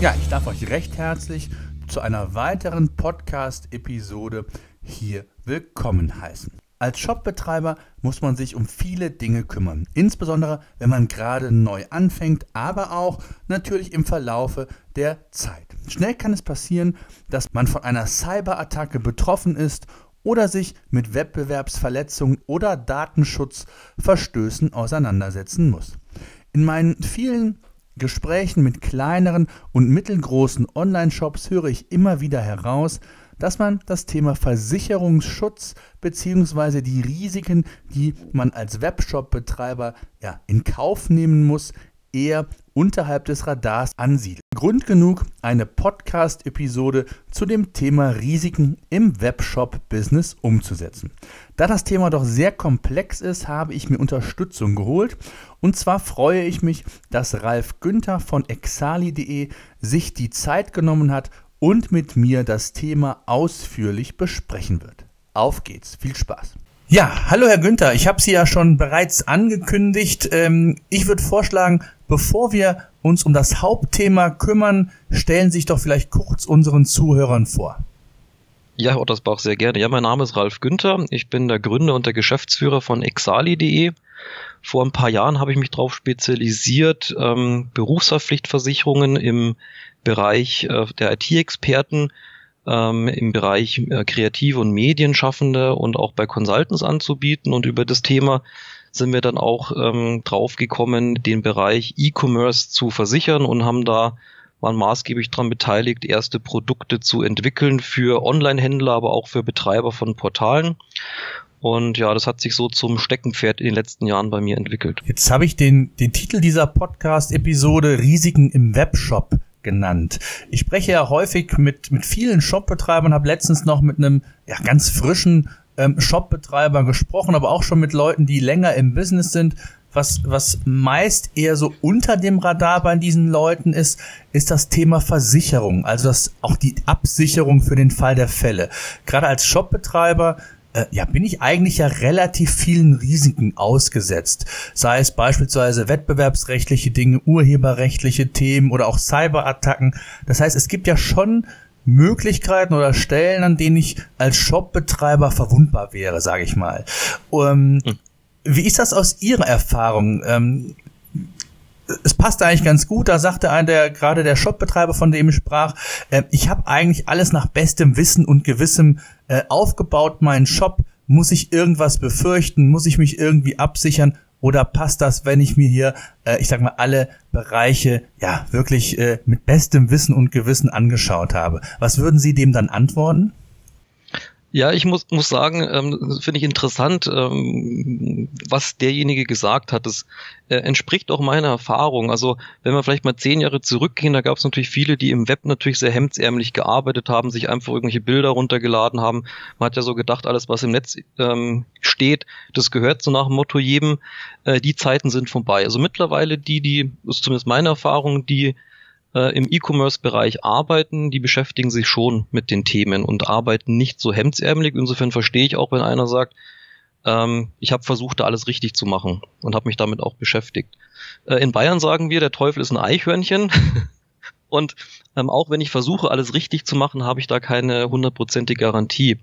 Ja, ich darf euch recht herzlich zu einer weiteren Podcast-Episode hier willkommen heißen. Als Shopbetreiber muss man sich um viele Dinge kümmern, insbesondere wenn man gerade neu anfängt, aber auch natürlich im Verlaufe der Zeit. Schnell kann es passieren, dass man von einer Cyberattacke betroffen ist oder sich mit Wettbewerbsverletzungen oder Datenschutzverstößen auseinandersetzen muss. In meinen vielen Gesprächen mit kleineren und mittelgroßen Online-Shops höre ich immer wieder heraus, dass man das Thema Versicherungsschutz bzw. die Risiken, die man als Webshop-Betreiber ja, in Kauf nehmen muss, eher unterhalb des Radars ansiedelt. Grund genug, eine Podcast-Episode zu dem Thema Risiken im Webshop-Business umzusetzen. Da das Thema doch sehr komplex ist, habe ich mir Unterstützung geholt. Und zwar freue ich mich, dass Ralf Günther von exali.de sich die Zeit genommen hat und mit mir das Thema ausführlich besprechen wird. Auf geht's, viel Spaß. Ja, hallo Herr Günther, ich habe Sie ja schon bereits angekündigt. Ähm, ich würde vorschlagen, bevor wir uns um das Hauptthema kümmern, stellen Sie sich doch vielleicht kurz unseren Zuhörern vor. Ja, Herr Ottersbach, sehr gerne. Ja, mein Name ist Ralf Günther. Ich bin der Gründer und der Geschäftsführer von exali.de. Vor ein paar Jahren habe ich mich darauf spezialisiert, ähm, Berufshaftpflichtversicherungen im Bereich äh, der IT-Experten ähm, im Bereich äh, Kreative und Medienschaffende und auch bei Consultants anzubieten. Und über das Thema sind wir dann auch ähm, drauf gekommen, den Bereich E-Commerce zu versichern und haben da waren maßgeblich daran beteiligt, erste Produkte zu entwickeln für Online-Händler, aber auch für Betreiber von Portalen. Und ja, das hat sich so zum Steckenpferd in den letzten Jahren bei mir entwickelt. Jetzt habe ich den, den Titel dieser Podcast-Episode Risiken im Webshop genannt. Ich spreche ja häufig mit, mit vielen Shopbetreibern, habe letztens noch mit einem ja, ganz frischen ähm, Shopbetreiber gesprochen, aber auch schon mit Leuten, die länger im Business sind. Was, was meist eher so unter dem Radar bei diesen Leuten ist, ist das Thema Versicherung, also das, auch die Absicherung für den Fall der Fälle. Gerade als Shopbetreiber äh, ja, bin ich eigentlich ja relativ vielen Risiken ausgesetzt. Sei es beispielsweise wettbewerbsrechtliche Dinge, urheberrechtliche Themen oder auch Cyberattacken. Das heißt, es gibt ja schon Möglichkeiten oder Stellen, an denen ich als Shopbetreiber verwundbar wäre, sage ich mal. Um, hm. Wie ist das aus Ihrer Erfahrung? Ähm, es passt eigentlich ganz gut. Da sagte einer, der, gerade der Shopbetreiber, von dem ich sprach, äh, ich habe eigentlich alles nach bestem Wissen und Gewissem äh, aufgebaut. Meinen Shop muss ich irgendwas befürchten, muss ich mich irgendwie absichern oder passt das, wenn ich mir hier, äh, ich sag mal, alle Bereiche ja wirklich äh, mit bestem Wissen und Gewissen angeschaut habe? Was würden Sie dem dann antworten? Ja, ich muss, muss sagen, ähm, finde ich interessant, ähm, was derjenige gesagt hat. Das äh, entspricht auch meiner Erfahrung. Also wenn wir vielleicht mal zehn Jahre zurückgehen, da gab es natürlich viele, die im Web natürlich sehr hemdsärmlich gearbeitet haben, sich einfach irgendwelche Bilder runtergeladen haben. Man hat ja so gedacht, alles, was im Netz ähm, steht, das gehört so nach dem Motto jedem. Äh, die Zeiten sind vorbei. Also mittlerweile die, die, ist zumindest meine Erfahrung, die äh, im E-Commerce-Bereich arbeiten, die beschäftigen sich schon mit den Themen und arbeiten nicht so hemdsärmelig. Insofern verstehe ich auch, wenn einer sagt, ähm, ich habe versucht, da alles richtig zu machen und habe mich damit auch beschäftigt. Äh, in Bayern sagen wir, der Teufel ist ein Eichhörnchen. und ähm, auch wenn ich versuche, alles richtig zu machen, habe ich da keine hundertprozentige Garantie.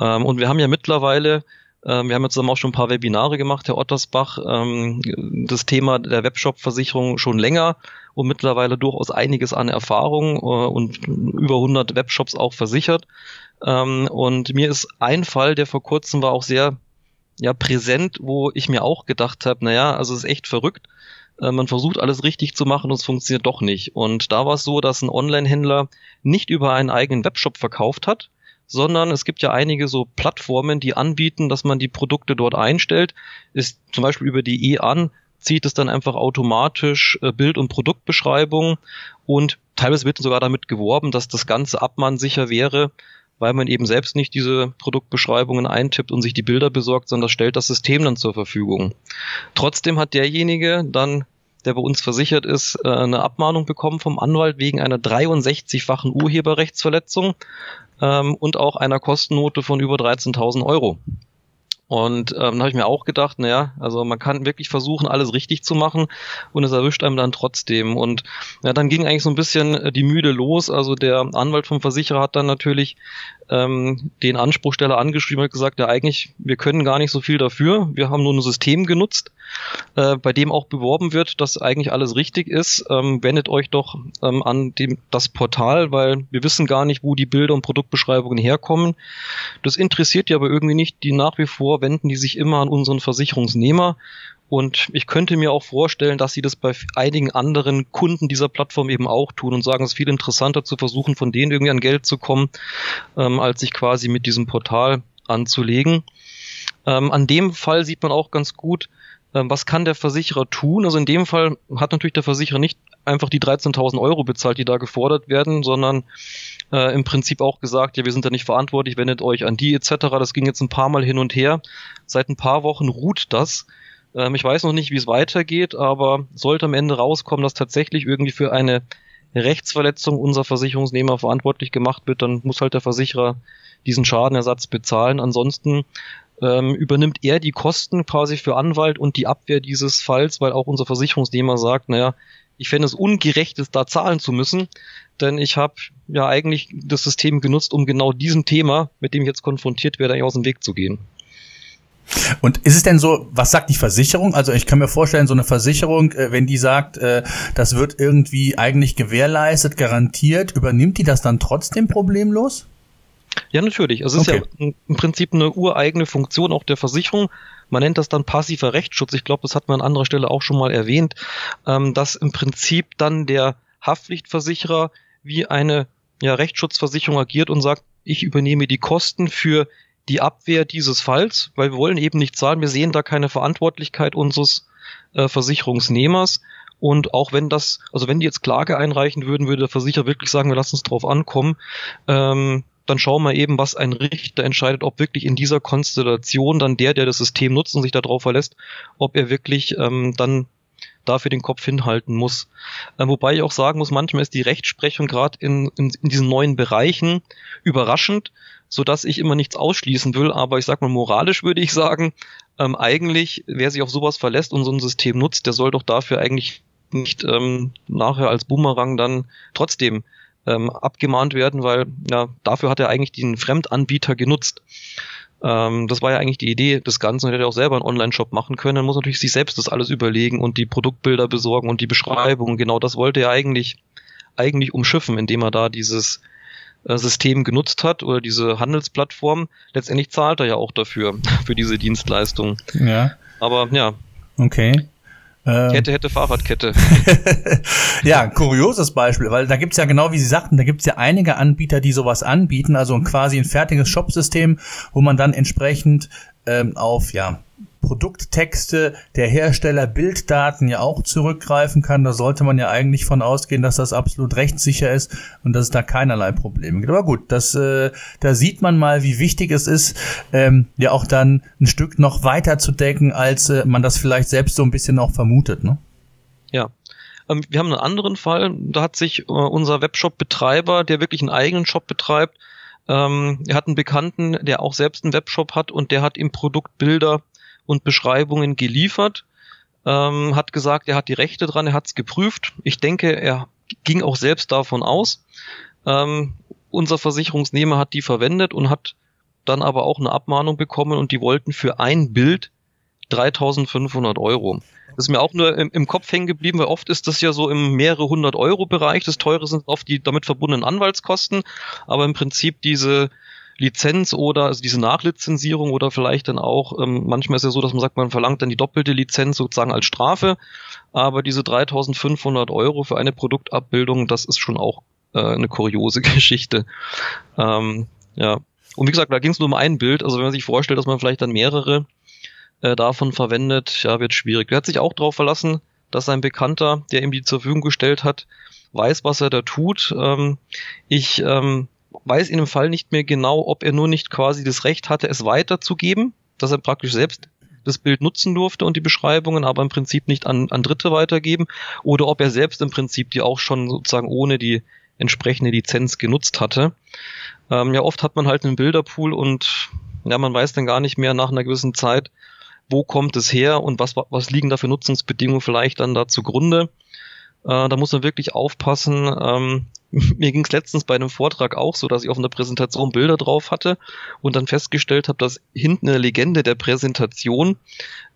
Ähm, und wir haben ja mittlerweile wir haben ja zusammen auch schon ein paar Webinare gemacht, Herr Ottersbach, ähm, das Thema der Webshop-Versicherung schon länger und mittlerweile durchaus einiges an Erfahrung äh, und über 100 Webshops auch versichert. Ähm, und mir ist ein Fall, der vor kurzem war, auch sehr ja, präsent, wo ich mir auch gedacht habe, naja, also es ist echt verrückt. Äh, man versucht alles richtig zu machen und es funktioniert doch nicht. Und da war es so, dass ein Online-Händler nicht über einen eigenen Webshop verkauft hat, sondern es gibt ja einige so Plattformen, die anbieten, dass man die Produkte dort einstellt. Ist zum Beispiel über die E-An zieht es dann einfach automatisch äh, Bild- und Produktbeschreibung und teilweise wird sogar damit geworben, dass das Ganze abmannsicher wäre, weil man eben selbst nicht diese Produktbeschreibungen eintippt und sich die Bilder besorgt, sondern das stellt das System dann zur Verfügung. Trotzdem hat derjenige dann der bei uns versichert ist, äh, eine Abmahnung bekommen vom Anwalt wegen einer 63-fachen Urheberrechtsverletzung ähm, und auch einer Kostennote von über 13.000 Euro. Und ähm, dann habe ich mir auch gedacht, naja, also man kann wirklich versuchen, alles richtig zu machen und es erwischt einem dann trotzdem. Und ja, dann ging eigentlich so ein bisschen äh, die Müde los. Also der Anwalt vom Versicherer hat dann natürlich ähm, den Anspruchsteller angeschrieben und gesagt, ja eigentlich, wir können gar nicht so viel dafür. Wir haben nur ein System genutzt, äh, bei dem auch beworben wird, dass eigentlich alles richtig ist. Ähm, wendet euch doch ähm, an dem, das Portal, weil wir wissen gar nicht, wo die Bilder und Produktbeschreibungen herkommen. Das interessiert ja aber irgendwie nicht. Die nach wie vor wenden die sich immer an unseren Versicherungsnehmer und ich könnte mir auch vorstellen, dass sie das bei einigen anderen Kunden dieser Plattform eben auch tun und sagen, es ist viel interessanter zu versuchen, von denen irgendwie an Geld zu kommen, ähm, als sich quasi mit diesem Portal anzulegen. Ähm, an dem Fall sieht man auch ganz gut, was kann der Versicherer tun. Also in dem Fall hat natürlich der Versicherer nicht einfach die 13.000 Euro bezahlt, die da gefordert werden, sondern äh, im Prinzip auch gesagt, ja, wir sind da nicht verantwortlich, wendet euch an die etc. Das ging jetzt ein paar Mal hin und her. Seit ein paar Wochen ruht das. Ähm, ich weiß noch nicht, wie es weitergeht, aber sollte am Ende rauskommen, dass tatsächlich irgendwie für eine Rechtsverletzung unser Versicherungsnehmer verantwortlich gemacht wird, dann muss halt der Versicherer diesen Schadenersatz bezahlen. Ansonsten ähm, übernimmt er die Kosten quasi für Anwalt und die Abwehr dieses Falls, weil auch unser Versicherungsnehmer sagt, naja, ich fände es ungerecht, es da zahlen zu müssen, denn ich habe ja eigentlich das System genutzt, um genau diesem Thema, mit dem ich jetzt konfrontiert werde, aus dem Weg zu gehen. Und ist es denn so, was sagt die Versicherung? Also ich kann mir vorstellen, so eine Versicherung, äh, wenn die sagt, äh, das wird irgendwie eigentlich gewährleistet, garantiert, übernimmt die das dann trotzdem problemlos? Ja, natürlich. Es ist okay. ja im Prinzip eine ureigene Funktion auch der Versicherung. Man nennt das dann passiver Rechtsschutz. Ich glaube, das hat man an anderer Stelle auch schon mal erwähnt, ähm, dass im Prinzip dann der Haftpflichtversicherer wie eine ja, Rechtsschutzversicherung agiert und sagt, ich übernehme die Kosten für die Abwehr dieses Falls, weil wir wollen eben nicht zahlen, wir sehen da keine Verantwortlichkeit unseres äh, Versicherungsnehmers. Und auch wenn das, also wenn die jetzt Klage einreichen würden, würde der Versicherer wirklich sagen, wir lassen uns drauf ankommen. Ähm, dann schauen wir eben, was ein Richter entscheidet, ob wirklich in dieser Konstellation dann der, der das System nutzt und sich darauf verlässt, ob er wirklich ähm, dann dafür den Kopf hinhalten muss. Äh, wobei ich auch sagen muss, manchmal ist die Rechtsprechung gerade in, in, in diesen neuen Bereichen überraschend, so dass ich immer nichts ausschließen will. Aber ich sag mal, moralisch würde ich sagen, ähm, eigentlich, wer sich auf sowas verlässt und so ein System nutzt, der soll doch dafür eigentlich nicht ähm, nachher als Boomerang dann trotzdem ähm, abgemahnt werden, weil ja, dafür hat er eigentlich den Fremdanbieter genutzt. Ähm, das war ja eigentlich die Idee des Ganzen. Er hätte auch selber einen Online-Shop machen können. Er muss natürlich sich selbst das alles überlegen und die Produktbilder besorgen und die Beschreibung. Genau das wollte er eigentlich, eigentlich umschiffen, indem er da dieses äh, System genutzt hat oder diese Handelsplattform. Letztendlich zahlt er ja auch dafür, für diese Dienstleistung. Ja. Aber ja. Okay. Ähm. Kette hätte Fahrradkette. ja, kurioses Beispiel, weil da gibt's ja genau wie Sie sagten, da gibt's ja einige Anbieter, die sowas anbieten, also quasi ein fertiges Shopsystem, wo man dann entsprechend ähm, auf ja Produkttexte der Hersteller Bilddaten ja auch zurückgreifen kann. Da sollte man ja eigentlich von ausgehen, dass das absolut rechtssicher ist und dass es da keinerlei Probleme gibt. Aber gut, das, äh, da sieht man mal, wie wichtig es ist, ähm, ja auch dann ein Stück noch weiter zu decken, als äh, man das vielleicht selbst so ein bisschen auch vermutet. Ne? Ja, ähm, wir haben einen anderen Fall, da hat sich äh, unser Webshop-Betreiber, der wirklich einen eigenen Shop betreibt, ähm, er hat einen Bekannten, der auch selbst einen Webshop hat und der hat ihm Produktbilder und Beschreibungen geliefert, ähm, hat gesagt, er hat die Rechte dran, er hat es geprüft. Ich denke, er ging auch selbst davon aus. Ähm, unser Versicherungsnehmer hat die verwendet und hat dann aber auch eine Abmahnung bekommen und die wollten für ein Bild 3500 Euro. Das ist mir auch nur im, im, Kopf hängen geblieben, weil oft ist das ja so im mehrere hundert Euro Bereich. Das teure sind oft die damit verbundenen Anwaltskosten, aber im Prinzip diese Lizenz oder also diese Nachlizenzierung oder vielleicht dann auch, ähm, manchmal ist ja so, dass man sagt, man verlangt dann die doppelte Lizenz sozusagen als Strafe, aber diese 3500 Euro für eine Produktabbildung, das ist schon auch äh, eine kuriose Geschichte. Ähm, ja. Und wie gesagt, da ging es nur um ein Bild, also wenn man sich vorstellt, dass man vielleicht dann mehrere äh, davon verwendet, ja, wird schwierig. Er hat sich auch darauf verlassen, dass sein Bekannter, der ihm die zur Verfügung gestellt hat, weiß, was er da tut. Ähm, ich ähm, weiß in dem Fall nicht mehr genau, ob er nur nicht quasi das Recht hatte, es weiterzugeben, dass er praktisch selbst das Bild nutzen durfte und die Beschreibungen, aber im Prinzip nicht an, an Dritte weitergeben, oder ob er selbst im Prinzip die auch schon sozusagen ohne die entsprechende Lizenz genutzt hatte. Ähm, ja, oft hat man halt einen Bilderpool und Ja, man weiß dann gar nicht mehr nach einer gewissen Zeit, wo kommt es her und was, was liegen da für Nutzungsbedingungen vielleicht dann da zugrunde. Äh, da muss man wirklich aufpassen. Ähm, mir ging es letztens bei einem Vortrag auch so, dass ich auf einer Präsentation Bilder drauf hatte und dann festgestellt habe, dass hinten eine Legende der Präsentation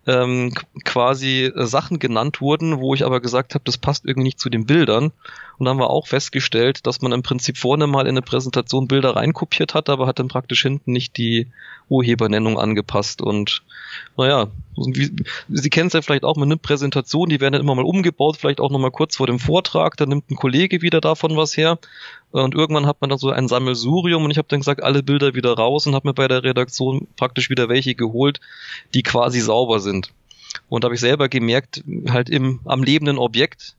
ähm, quasi äh, Sachen genannt wurden, wo ich aber gesagt habe, das passt irgendwie nicht zu den Bildern. Und dann haben wir auch festgestellt, dass man im Prinzip vorne mal in eine Präsentation Bilder reinkopiert hat, aber hat dann praktisch hinten nicht die Urhebernennung angepasst. Und naja, Sie kennen es ja vielleicht auch, man nimmt Präsentationen, die werden dann immer mal umgebaut, vielleicht auch nochmal kurz vor dem Vortrag, dann nimmt ein Kollege wieder davon was her. Und irgendwann hat man dann so ein Sammelsurium und ich habe dann gesagt, alle Bilder wieder raus und habe mir bei der Redaktion praktisch wieder welche geholt, die quasi sauber sind. Und da habe ich selber gemerkt, halt im, am lebenden Objekt,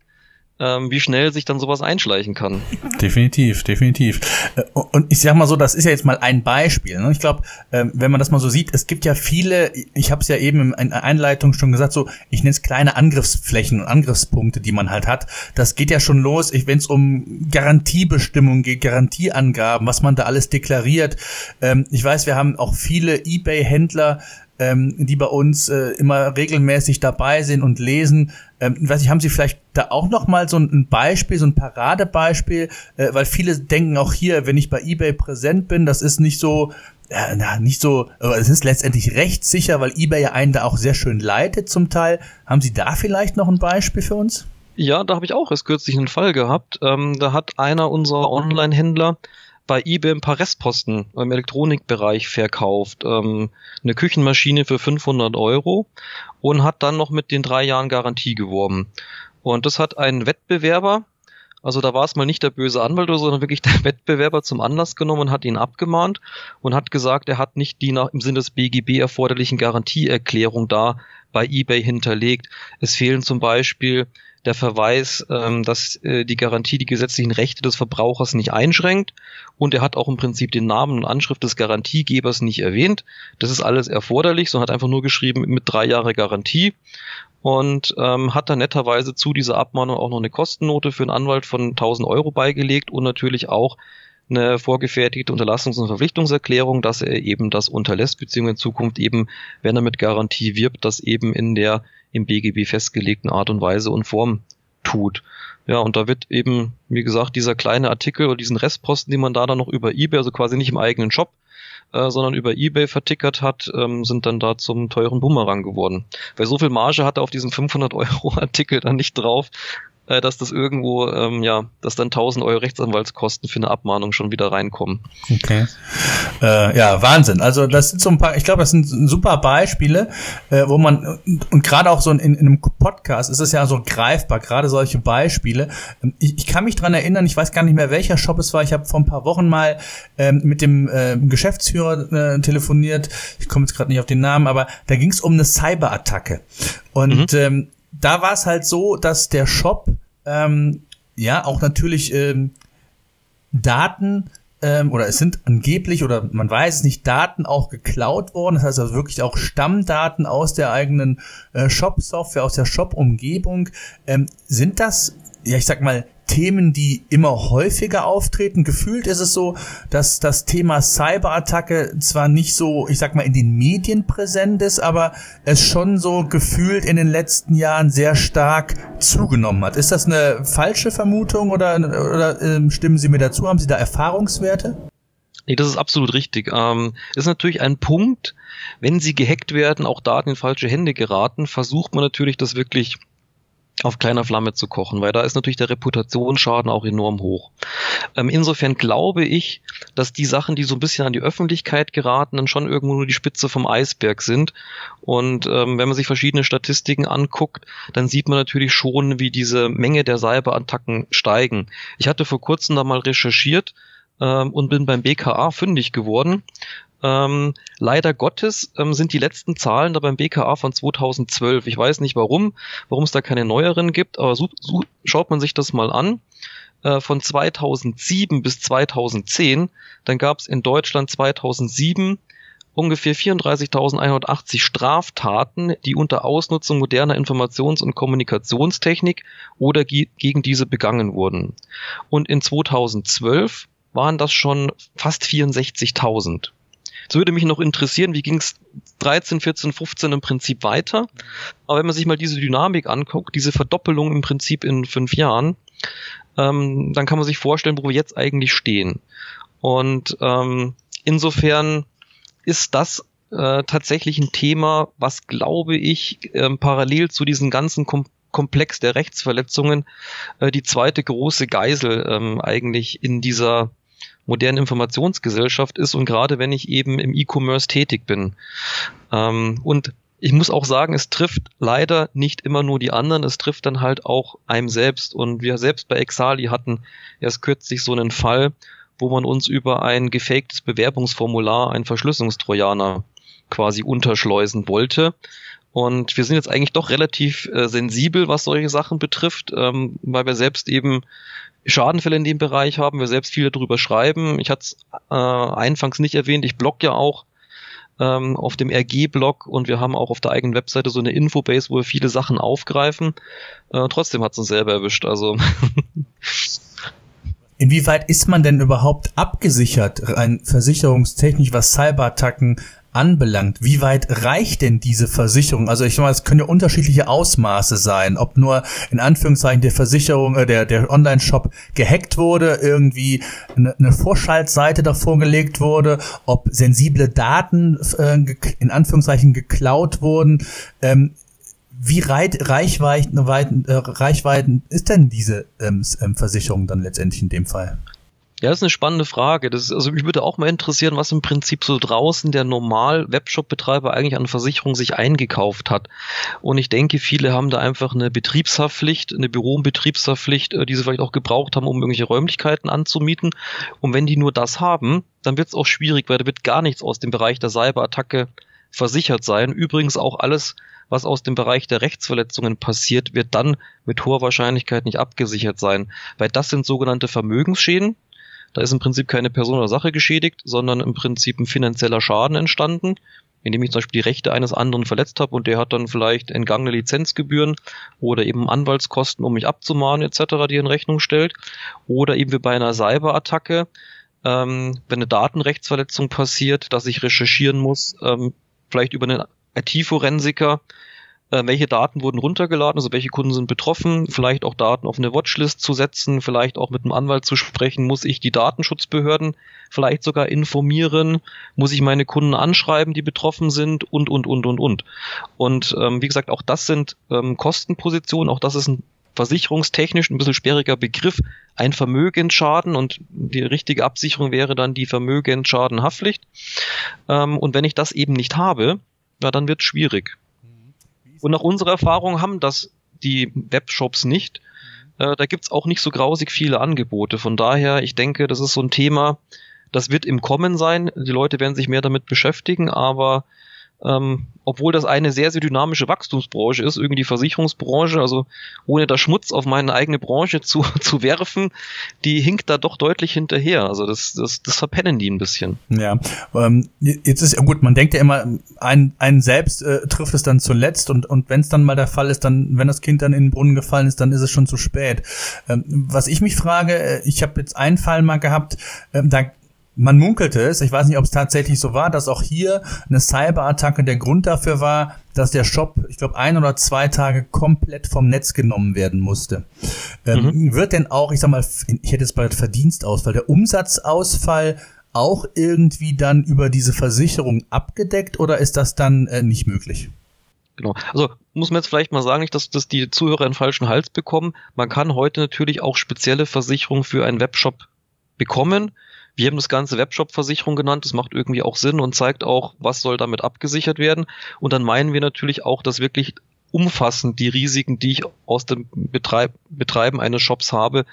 ähm, wie schnell sich dann sowas einschleichen kann. Definitiv, definitiv. Äh, und ich sag mal so, das ist ja jetzt mal ein Beispiel. Ne? Ich glaube, ähm, wenn man das mal so sieht, es gibt ja viele, ich habe es ja eben in der Einleitung schon gesagt, so ich nenne es kleine Angriffsflächen und Angriffspunkte, die man halt hat. Das geht ja schon los, wenn es um Garantiebestimmungen geht, Garantieangaben, was man da alles deklariert. Ähm, ich weiß, wir haben auch viele eBay-Händler, ähm, die bei uns äh, immer regelmäßig dabei sind und lesen. Ähm, weiß ich, haben Sie vielleicht da auch noch mal so ein Beispiel, so ein Paradebeispiel, äh, weil viele denken auch hier, wenn ich bei eBay präsent bin, das ist nicht so, ja, na, nicht so, aber es ist letztendlich recht sicher, weil eBay ja einen da auch sehr schön leitet zum Teil. Haben Sie da vielleicht noch ein Beispiel für uns? Ja, da habe ich auch erst kürzlich einen Fall gehabt. Ähm, da hat einer unserer Online-Händler bei eBay ein paar Restposten im Elektronikbereich verkauft. Ähm, eine Küchenmaschine für 500 Euro und hat dann noch mit den drei Jahren Garantie geworben. Und das hat ein Wettbewerber, also da war es mal nicht der böse Anwalt, sondern wirklich der Wettbewerber zum Anlass genommen und hat ihn abgemahnt und hat gesagt, er hat nicht die nach, im Sinne des BGB erforderlichen Garantieerklärung da bei eBay hinterlegt. Es fehlen zum Beispiel der Verweis, ähm, dass äh, die Garantie die gesetzlichen Rechte des Verbrauchers nicht einschränkt und er hat auch im Prinzip den Namen und Anschrift des Garantiegebers nicht erwähnt. Das ist alles erforderlich, sondern hat einfach nur geschrieben mit drei Jahre Garantie und ähm, hat dann netterweise zu dieser Abmahnung auch noch eine Kostennote für einen Anwalt von 1000 Euro beigelegt und natürlich auch eine vorgefertigte Unterlassungs- und Verpflichtungserklärung, dass er eben das unterlässt, beziehungsweise in Zukunft eben, wenn er mit Garantie wirbt, das eben in der im BGB festgelegten Art und Weise und Form tut. Ja, und da wird eben, wie gesagt, dieser kleine Artikel oder diesen Restposten, die man da dann noch über eBay, also quasi nicht im eigenen Shop, äh, sondern über eBay vertickert hat, ähm, sind dann da zum teuren Bumerang geworden. Weil so viel Marge hat er auf diesem 500 Euro Artikel dann nicht drauf, äh, dass das irgendwo, ähm, ja, dass dann 1000 Euro Rechtsanwaltskosten für eine Abmahnung schon wieder reinkommen. Okay. Äh, ja, Wahnsinn. Also das sind so ein paar, ich glaube, das sind super Beispiele, äh, wo man, und gerade auch so in, in einem Podcast ist es ja so greifbar, gerade solche Beispiele. Ähm, ich, ich kann mich dran erinnern, ich weiß gar nicht mehr, welcher Shop es war. Ich habe vor ein paar Wochen mal ähm, mit dem äh, Geschäftsführer äh, telefoniert. Ich komme jetzt gerade nicht auf den Namen, aber da ging es um eine Cyberattacke. Und mhm. ähm, da war es halt so, dass der Shop ähm, ja auch natürlich ähm, Daten ähm, oder es sind angeblich oder man weiß es nicht Daten auch geklaut worden. Das heißt also wirklich auch Stammdaten aus der eigenen äh, Shop-Software, aus der Shop-Umgebung. Ähm, sind das ja, ich sag mal, Themen, die immer häufiger auftreten. Gefühlt ist es so, dass das Thema Cyberattacke zwar nicht so, ich sag mal, in den Medien präsent ist, aber es schon so gefühlt in den letzten Jahren sehr stark zugenommen hat. Ist das eine falsche Vermutung oder, oder äh, stimmen Sie mir dazu? Haben Sie da Erfahrungswerte? Nee, das ist absolut richtig. Ähm, ist natürlich ein Punkt, wenn sie gehackt werden, auch Daten in falsche Hände geraten, versucht man natürlich das wirklich auf kleiner Flamme zu kochen, weil da ist natürlich der Reputationsschaden auch enorm hoch. Ähm, insofern glaube ich, dass die Sachen, die so ein bisschen an die Öffentlichkeit geraten, dann schon irgendwo nur die Spitze vom Eisberg sind. Und ähm, wenn man sich verschiedene Statistiken anguckt, dann sieht man natürlich schon, wie diese Menge der Cyberattacken steigen. Ich hatte vor kurzem da mal recherchiert, ähm, und bin beim BKA fündig geworden. Ähm, leider Gottes ähm, sind die letzten Zahlen da beim BKA von 2012. Ich weiß nicht warum, warum es da keine neueren gibt, aber so, so schaut man sich das mal an. Äh, von 2007 bis 2010, dann gab es in Deutschland 2007 ungefähr 34.180 Straftaten, die unter Ausnutzung moderner Informations- und Kommunikationstechnik oder ge gegen diese begangen wurden. Und in 2012 waren das schon fast 64.000. Es würde mich noch interessieren, wie ging es 13, 14, 15 im Prinzip weiter. Aber wenn man sich mal diese Dynamik anguckt, diese Verdoppelung im Prinzip in fünf Jahren, ähm, dann kann man sich vorstellen, wo wir jetzt eigentlich stehen. Und ähm, insofern ist das äh, tatsächlich ein Thema, was glaube ich äh, parallel zu diesen ganzen Kom Komplex der Rechtsverletzungen äh, die zweite große Geisel ähm, eigentlich in dieser modernen Informationsgesellschaft ist und gerade wenn ich eben im E-Commerce tätig bin. Ähm, und ich muss auch sagen, es trifft leider nicht immer nur die anderen, es trifft dann halt auch einem selbst. Und wir selbst bei Exali hatten erst kürzlich so einen Fall, wo man uns über ein gefaktes Bewerbungsformular, ein Verschlüsselungstrojaner quasi unterschleusen wollte. Und wir sind jetzt eigentlich doch relativ äh, sensibel, was solche Sachen betrifft, ähm, weil wir selbst eben Schadenfälle in dem Bereich haben, wir selbst viel darüber schreiben. Ich hatte es äh, anfangs nicht erwähnt, ich blog ja auch ähm, auf dem RG-Blog und wir haben auch auf der eigenen Webseite so eine Infobase, wo wir viele Sachen aufgreifen. Äh, trotzdem hat es uns selber erwischt. Also Inwieweit ist man denn überhaupt abgesichert, rein versicherungstechnisch, was Cyberattacken anbelangt, wie weit reicht denn diese Versicherung? Also ich meine, es können ja unterschiedliche Ausmaße sein, ob nur in Anführungszeichen der Versicherung, äh, der, der Online-Shop gehackt wurde, irgendwie eine, eine Vorschaltseite davor gelegt wurde, ob sensible Daten äh, in Anführungszeichen geklaut wurden. Ähm, wie reit, Reichweiten, äh, Reichweiten ist denn diese ähm, ähm, Versicherung dann letztendlich in dem Fall? Ja, das ist eine spannende Frage. Das ist, also mich würde auch mal interessieren, was im Prinzip so draußen der normal Webshop-Betreiber eigentlich an Versicherung sich eingekauft hat. Und ich denke, viele haben da einfach eine Betriebshaftpflicht, eine Büro- und Betriebshaftpflicht, äh, die sie vielleicht auch gebraucht haben, um irgendwelche Räumlichkeiten anzumieten. Und wenn die nur das haben, dann wird es auch schwierig, weil da wird gar nichts aus dem Bereich der Cyberattacke versichert sein. Übrigens auch alles, was aus dem Bereich der Rechtsverletzungen passiert, wird dann mit hoher Wahrscheinlichkeit nicht abgesichert sein, weil das sind sogenannte Vermögensschäden. Da ist im Prinzip keine Person oder Sache geschädigt, sondern im Prinzip ein finanzieller Schaden entstanden, indem ich zum Beispiel die Rechte eines anderen verletzt habe und der hat dann vielleicht entgangene Lizenzgebühren oder eben Anwaltskosten, um mich abzumahnen etc., die in Rechnung stellt. Oder eben wie bei einer Cyberattacke, ähm, wenn eine Datenrechtsverletzung passiert, dass ich recherchieren muss, ähm, vielleicht über einen IT-Forensiker, äh, welche Daten wurden runtergeladen, also welche Kunden sind betroffen, vielleicht auch Daten auf eine Watchlist zu setzen, vielleicht auch mit einem Anwalt zu sprechen, muss ich die Datenschutzbehörden vielleicht sogar informieren, muss ich meine Kunden anschreiben, die betroffen sind? Und, und, und, und, und. Und ähm, wie gesagt, auch das sind ähm, Kostenpositionen, auch das ist ein versicherungstechnisch ein bisschen sperriger Begriff, ein Vermögensschaden. Und die richtige Absicherung wäre dann die Vermögensschadenhaftpflicht. Ähm, und wenn ich das eben nicht habe, ja, dann wird es schwierig. Und nach unserer Erfahrung haben das die Webshops nicht. Äh, da gibt's auch nicht so grausig viele Angebote. Von daher, ich denke, das ist so ein Thema, das wird im Kommen sein. Die Leute werden sich mehr damit beschäftigen, aber ähm, obwohl das eine sehr, sehr dynamische Wachstumsbranche ist, irgendwie Versicherungsbranche, also ohne da Schmutz auf meine eigene Branche zu, zu werfen, die hinkt da doch deutlich hinterher. Also das, das, das verpennen die ein bisschen. Ja, ähm, jetzt ist ja gut, man denkt ja immer, ein, einen selbst äh, trifft es dann zuletzt und, und wenn es dann mal der Fall ist, dann, wenn das Kind dann in den Brunnen gefallen ist, dann ist es schon zu spät. Ähm, was ich mich frage, äh, ich habe jetzt einen Fall mal gehabt, äh, da man munkelte es, ich weiß nicht, ob es tatsächlich so war, dass auch hier eine Cyberattacke der Grund dafür war, dass der Shop, ich glaube, ein oder zwei Tage komplett vom Netz genommen werden musste. Ähm, mhm. Wird denn auch, ich sag mal, ich hätte jetzt bald Verdienstausfall, der Umsatzausfall auch irgendwie dann über diese Versicherung abgedeckt oder ist das dann äh, nicht möglich? Genau. Also muss man jetzt vielleicht mal sagen, nicht, dass, dass die Zuhörer einen falschen Hals bekommen. Man kann heute natürlich auch spezielle Versicherungen für einen Webshop bekommen. Wir haben das ganze Webshop-Versicherung genannt. Das macht irgendwie auch Sinn und zeigt auch, was soll damit abgesichert werden. Und dann meinen wir natürlich auch, dass wirklich umfassend die Risiken, die ich aus dem Betreib Betreiben eines Shops habe,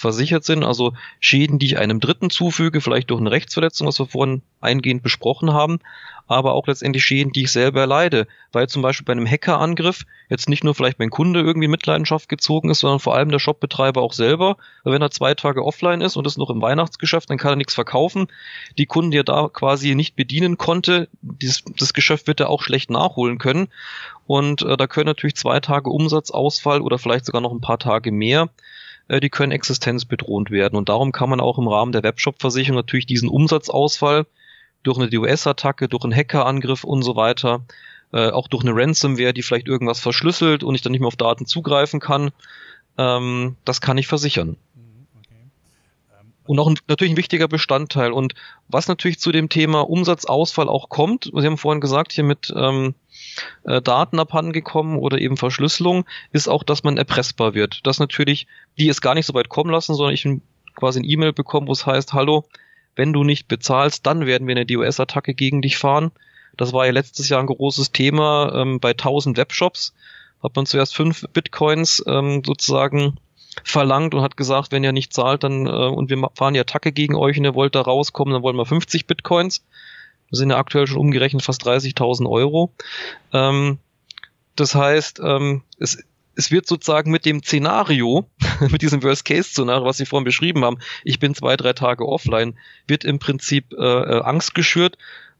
versichert sind. Also Schäden, die ich einem Dritten zufüge, vielleicht durch eine Rechtsverletzung, was wir vorhin eingehend besprochen haben, aber auch letztendlich Schäden, die ich selber erleide, weil zum Beispiel bei einem Hackerangriff jetzt nicht nur vielleicht mein Kunde irgendwie Mitleidenschaft gezogen ist, sondern vor allem der Shopbetreiber auch selber. Wenn er zwei Tage offline ist und ist noch im Weihnachtsgeschäft, dann kann er nichts verkaufen. Die Kunden, die er da quasi nicht bedienen konnte, dieses, das Geschäft wird er auch schlecht nachholen können. Und äh, da können natürlich zwei Tage Umsatzausfall oder vielleicht sogar noch ein paar Tage mehr äh, die können existenzbedrohend werden. Und darum kann man auch im Rahmen der Webshop-Versicherung natürlich diesen Umsatzausfall durch eine DOS-Attacke, durch einen Hackerangriff und so weiter, äh, auch durch eine Ransomware, die vielleicht irgendwas verschlüsselt und ich dann nicht mehr auf Daten zugreifen kann. Ähm, das kann ich versichern. Und auch ein, natürlich ein wichtiger Bestandteil. Und was natürlich zu dem Thema Umsatzausfall auch kommt, Sie haben vorhin gesagt, hier mit ähm, äh, Daten abhandengekommen oder eben Verschlüsselung, ist auch, dass man erpressbar wird. Das natürlich, die es gar nicht so weit kommen lassen, sondern ich quasi ein E-Mail bekomme, wo es heißt, hallo, wenn du nicht bezahlst, dann werden wir eine DOS-Attacke gegen dich fahren. Das war ja letztes Jahr ein großes Thema ähm, bei 1000 Webshops. Hat man zuerst fünf Bitcoins ähm, sozusagen verlangt und hat gesagt, wenn ihr nicht zahlt, dann äh, und wir fahren die Attacke gegen euch und ihr wollt da rauskommen, dann wollen wir 50 Bitcoins. Das sind ja aktuell schon umgerechnet fast 30.000 Euro. Ähm, das heißt, ähm, es, es wird sozusagen mit dem Szenario, mit diesem Worst-Case-Szenario, was Sie vorhin beschrieben haben, ich bin zwei, drei Tage offline, wird im Prinzip äh, äh Angst geschürt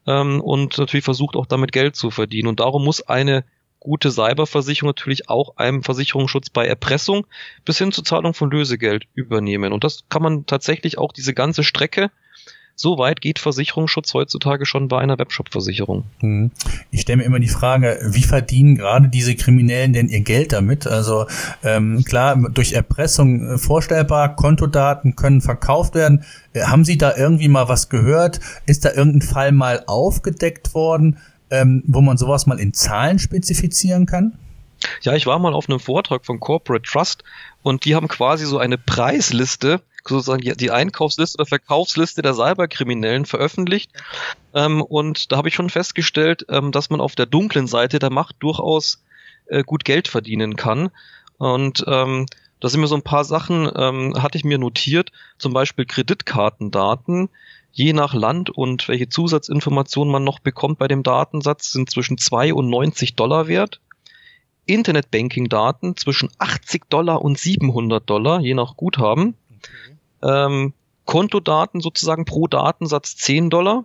ähm, und natürlich versucht auch damit Geld zu verdienen. Und darum muss eine gute Cyberversicherung natürlich auch einen Versicherungsschutz bei Erpressung bis hin zur Zahlung von Lösegeld übernehmen. Und das kann man tatsächlich auch diese ganze Strecke so weit geht Versicherungsschutz heutzutage schon bei einer Webshop-Versicherung. Hm. Ich stelle mir immer die Frage, wie verdienen gerade diese Kriminellen denn ihr Geld damit? Also ähm, klar, durch Erpressung äh, vorstellbar, Kontodaten können verkauft werden. Äh, haben Sie da irgendwie mal was gehört? Ist da irgendein Fall mal aufgedeckt worden? Ähm, wo man sowas mal in Zahlen spezifizieren kann? Ja, ich war mal auf einem Vortrag von Corporate Trust und die haben quasi so eine Preisliste, sozusagen die, Einkaufsliste oder Verkaufsliste der Cyberkriminellen veröffentlicht. Ähm, und da habe ich schon festgestellt, ähm, dass man auf der dunklen Seite der Macht durchaus äh, gut Geld verdienen kann. Und ähm, da sind mir so ein paar Sachen, ähm, hatte ich mir notiert, zum Beispiel Kreditkartendaten, je nach Land und welche Zusatzinformationen man noch bekommt bei dem Datensatz, sind zwischen 2 und 90 Dollar wert. Internetbanking-Daten zwischen 80 Dollar und 700 Dollar, je nach Guthaben. Okay. Ähm, Kontodaten sozusagen pro Datensatz 10 Dollar.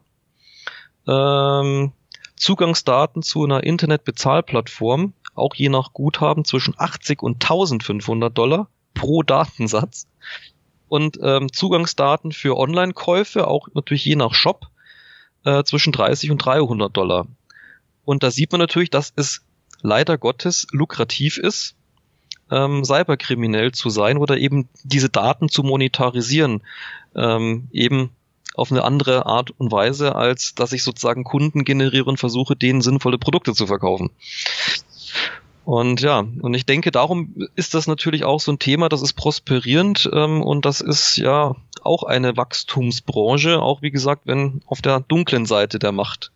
Ähm, Zugangsdaten zu einer Internetbezahlplattform, auch je nach Guthaben zwischen 80 und 1500 Dollar pro Datensatz und ähm, Zugangsdaten für Online-Käufe, auch natürlich je nach Shop, äh, zwischen 30 und 300 Dollar. Und da sieht man natürlich, dass es leider Gottes lukrativ ist, ähm, cyberkriminell zu sein oder eben diese Daten zu monetarisieren, ähm, eben auf eine andere Art und Weise, als dass ich sozusagen Kunden generiere und versuche, denen sinnvolle Produkte zu verkaufen. Und ja, und ich denke, darum ist das natürlich auch so ein Thema, das ist prosperierend ähm, und das ist ja auch eine Wachstumsbranche, auch wie gesagt, wenn auf der dunklen Seite der Macht,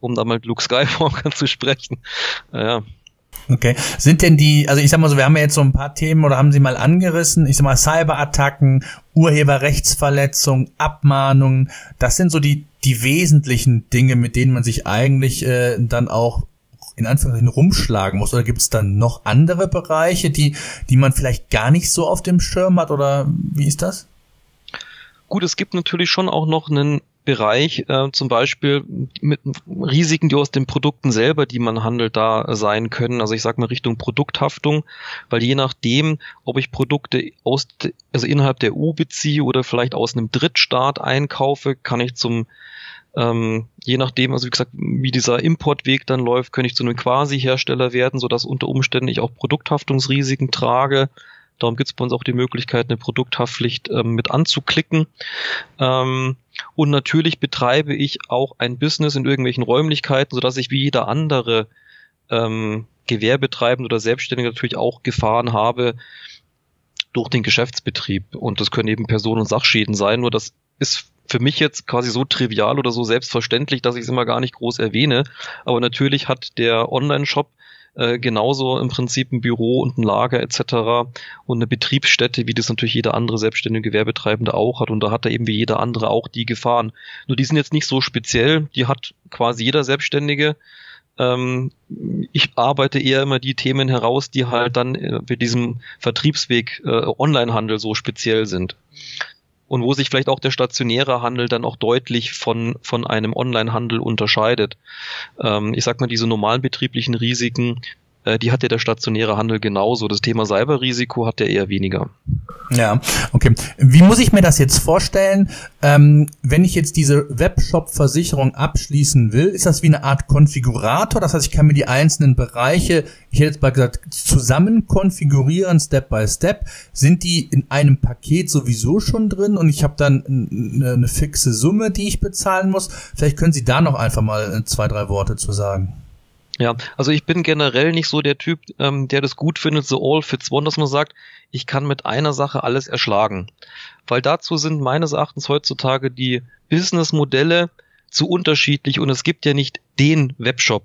um da mal Luke Skywalker zu sprechen. Ja. Okay. Sind denn die, also ich sag mal so, wir haben ja jetzt so ein paar Themen oder haben Sie mal angerissen, ich sag mal Cyberattacken, Urheberrechtsverletzung, Abmahnungen, das sind so die, die wesentlichen Dinge, mit denen man sich eigentlich äh, dann auch in Anführungszeichen rumschlagen muss? Oder gibt es dann noch andere Bereiche, die, die man vielleicht gar nicht so auf dem Schirm hat? Oder wie ist das? Gut, es gibt natürlich schon auch noch einen Bereich, äh, zum Beispiel mit Risiken, die aus den Produkten selber, die man handelt, da sein können. Also ich sage mal Richtung Produkthaftung, weil je nachdem, ob ich Produkte aus, also innerhalb der EU beziehe oder vielleicht aus einem Drittstaat einkaufe, kann ich zum ähm, je nachdem, also wie gesagt, wie dieser Importweg dann läuft, könnte ich zu einem Quasi-Hersteller werden, sodass unter Umständen ich auch Produkthaftungsrisiken trage. Darum gibt es bei uns auch die Möglichkeit, eine Produkthaftpflicht ähm, mit anzuklicken. Ähm, und natürlich betreibe ich auch ein Business in irgendwelchen Räumlichkeiten, sodass ich wie jeder andere ähm, Gewerbetreibende oder Selbstständige natürlich auch Gefahren habe durch den Geschäftsbetrieb. Und das können eben Personen- und Sachschäden sein. Nur das ist für mich jetzt quasi so trivial oder so selbstverständlich, dass ich es immer gar nicht groß erwähne. Aber natürlich hat der Online-Shop äh, genauso im Prinzip ein Büro und ein Lager etc. und eine Betriebsstätte, wie das natürlich jeder andere selbstständige Gewerbetreibende auch hat. Und da hat er eben wie jeder andere auch die Gefahren. Nur die sind jetzt nicht so speziell, die hat quasi jeder Selbstständige. Ähm, ich arbeite eher immer die Themen heraus, die halt dann äh, für diesen Vertriebsweg äh, Onlinehandel so speziell sind und wo sich vielleicht auch der stationäre Handel dann auch deutlich von, von einem Online-Handel unterscheidet. Ähm, ich sag mal, diese normalen betrieblichen Risiken, die hat ja der stationäre Handel genauso. Das Thema Cyberrisiko hat der eher weniger. Ja, okay. Wie muss ich mir das jetzt vorstellen, ähm, wenn ich jetzt diese Webshop-Versicherung abschließen will? Ist das wie eine Art Konfigurator? Das heißt, ich kann mir die einzelnen Bereiche, ich hätte jetzt mal gesagt, zusammen konfigurieren, Step by Step. Sind die in einem Paket sowieso schon drin und ich habe dann eine, eine fixe Summe, die ich bezahlen muss? Vielleicht können Sie da noch einfach mal äh, zwei, drei Worte zu sagen. Ja, also ich bin generell nicht so der Typ, ähm, der das gut findet, so all fits one, dass man sagt, ich kann mit einer Sache alles erschlagen. Weil dazu sind meines Erachtens heutzutage die Businessmodelle zu unterschiedlich und es gibt ja nicht den Webshop.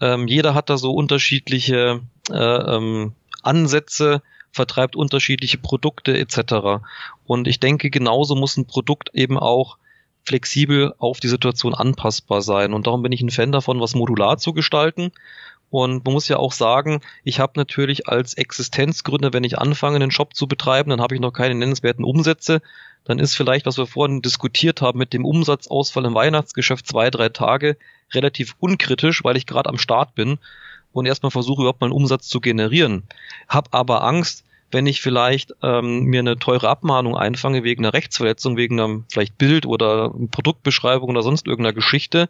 Ähm, jeder hat da so unterschiedliche äh, ähm, Ansätze, vertreibt unterschiedliche Produkte etc. Und ich denke, genauso muss ein Produkt eben auch flexibel auf die Situation anpassbar sein. Und darum bin ich ein Fan davon, was modular zu gestalten. Und man muss ja auch sagen, ich habe natürlich als Existenzgründer, wenn ich anfange, einen Shop zu betreiben, dann habe ich noch keine nennenswerten Umsätze. Dann ist vielleicht, was wir vorhin diskutiert haben, mit dem Umsatzausfall im Weihnachtsgeschäft zwei, drei Tage relativ unkritisch, weil ich gerade am Start bin und erstmal versuche, überhaupt mal einen Umsatz zu generieren. Hab aber Angst, wenn ich vielleicht ähm, mir eine teure Abmahnung einfange wegen einer Rechtsverletzung, wegen einem vielleicht Bild oder Produktbeschreibung oder sonst irgendeiner Geschichte,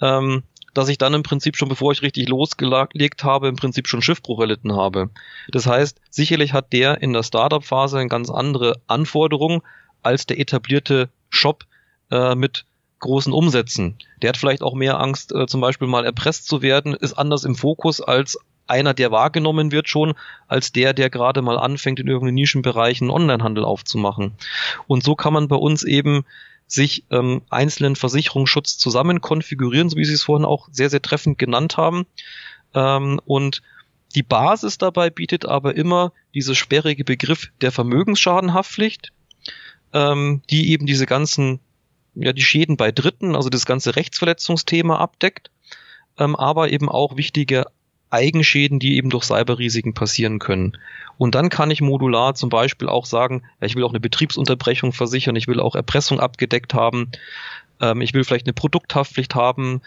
ähm, dass ich dann im Prinzip schon bevor ich richtig losgelegt habe, im Prinzip schon Schiffbruch erlitten habe. Das heißt, sicherlich hat der in der Startup-Phase eine ganz andere Anforderung als der etablierte Shop äh, mit großen Umsätzen. Der hat vielleicht auch mehr Angst, äh, zum Beispiel mal erpresst zu werden, ist anders im Fokus als einer, der wahrgenommen wird schon, als der, der gerade mal anfängt, in irgendeinen Nischenbereichen Onlinehandel aufzumachen. Und so kann man bei uns eben sich ähm, einzelnen Versicherungsschutz zusammen konfigurieren, so wie Sie es vorhin auch sehr, sehr treffend genannt haben. Ähm, und die Basis dabei bietet aber immer dieser sperrige Begriff der Vermögensschadenhaftpflicht, ähm, die eben diese ganzen, ja, die Schäden bei Dritten, also das ganze Rechtsverletzungsthema abdeckt, ähm, aber eben auch wichtige Eigenschäden, die eben durch Cyberrisiken passieren können. Und dann kann ich modular zum Beispiel auch sagen, ich will auch eine Betriebsunterbrechung versichern, ich will auch Erpressung abgedeckt haben, ähm, ich will vielleicht eine Produkthaftpflicht haben,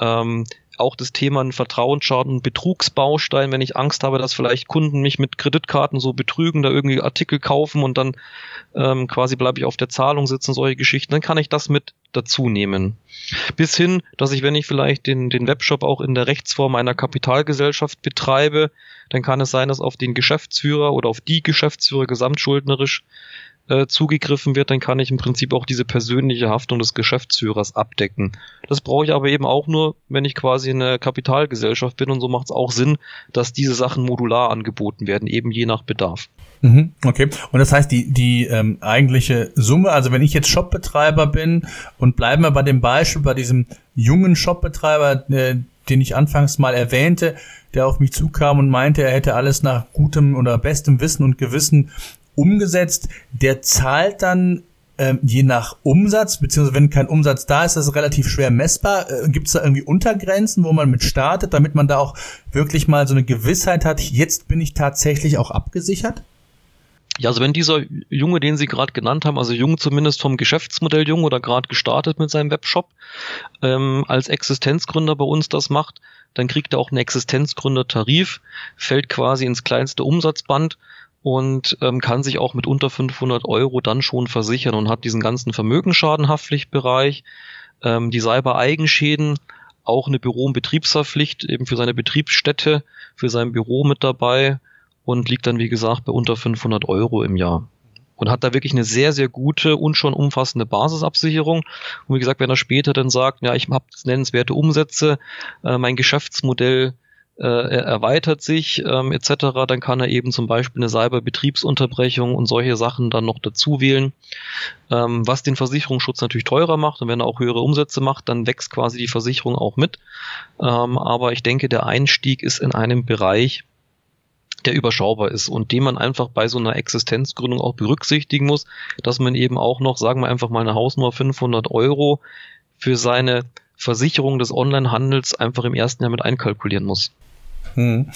ähm, auch das Thema ein Vertrauensschaden, Betrugsbaustein, wenn ich Angst habe, dass vielleicht Kunden mich mit Kreditkarten so betrügen, da irgendwie Artikel kaufen und dann ähm, quasi bleibe ich auf der Zahlung sitzen, solche Geschichten, dann kann ich das mit dazu nehmen. Bis hin, dass ich, wenn ich vielleicht den, den Webshop auch in der Rechtsform einer Kapitalgesellschaft betreibe, dann kann es sein, dass auf den Geschäftsführer oder auf die Geschäftsführer gesamtschuldnerisch äh, zugegriffen wird, dann kann ich im Prinzip auch diese persönliche Haftung des Geschäftsführers abdecken. Das brauche ich aber eben auch nur, wenn ich quasi eine Kapitalgesellschaft bin und so macht es auch Sinn, dass diese Sachen modular angeboten werden, eben je nach Bedarf. Mhm, okay. Und das heißt, die, die ähm, eigentliche Summe, also wenn ich jetzt Shopbetreiber bin und bleiben wir bei dem Beispiel, bei diesem jungen Shopbetreiber, äh, den ich anfangs mal erwähnte, der auf mich zukam und meinte, er hätte alles nach gutem oder bestem Wissen und Gewissen umgesetzt. Der zahlt dann ähm, je nach Umsatz, beziehungsweise wenn kein Umsatz da ist, das ist relativ schwer messbar. Äh, Gibt es da irgendwie Untergrenzen, wo man mit startet, damit man da auch wirklich mal so eine Gewissheit hat, jetzt bin ich tatsächlich auch abgesichert? Ja, also wenn dieser Junge, den Sie gerade genannt haben, also jung zumindest vom Geschäftsmodell jung oder gerade gestartet mit seinem Webshop, ähm, als Existenzgründer bei uns das macht, dann kriegt er auch einen Existenzgründertarif, fällt quasi ins kleinste Umsatzband und ähm, kann sich auch mit unter 500 Euro dann schon versichern und hat diesen ganzen Vermögensschadenhaftpflichtbereich, ähm, die Cyber-Eigenschäden, auch eine Büro- und Betriebshaftpflicht eben für seine Betriebsstätte, für sein Büro mit dabei und liegt dann, wie gesagt, bei unter 500 Euro im Jahr. Und hat da wirklich eine sehr, sehr gute und schon umfassende Basisabsicherung. Und wie gesagt, wenn er später dann sagt, ja, ich habe nennenswerte Umsätze, äh, mein Geschäftsmodell äh, er erweitert sich ähm, etc., dann kann er eben zum Beispiel eine Cyber-Betriebsunterbrechung und solche Sachen dann noch dazu wählen, ähm, was den Versicherungsschutz natürlich teurer macht und wenn er auch höhere Umsätze macht, dann wächst quasi die Versicherung auch mit. Ähm, aber ich denke, der Einstieg ist in einem Bereich, der überschaubar ist und den man einfach bei so einer Existenzgründung auch berücksichtigen muss, dass man eben auch noch, sagen wir einfach mal eine Hausnummer 500 Euro für seine Versicherung des Onlinehandels einfach im ersten Jahr mit einkalkulieren muss. Hm.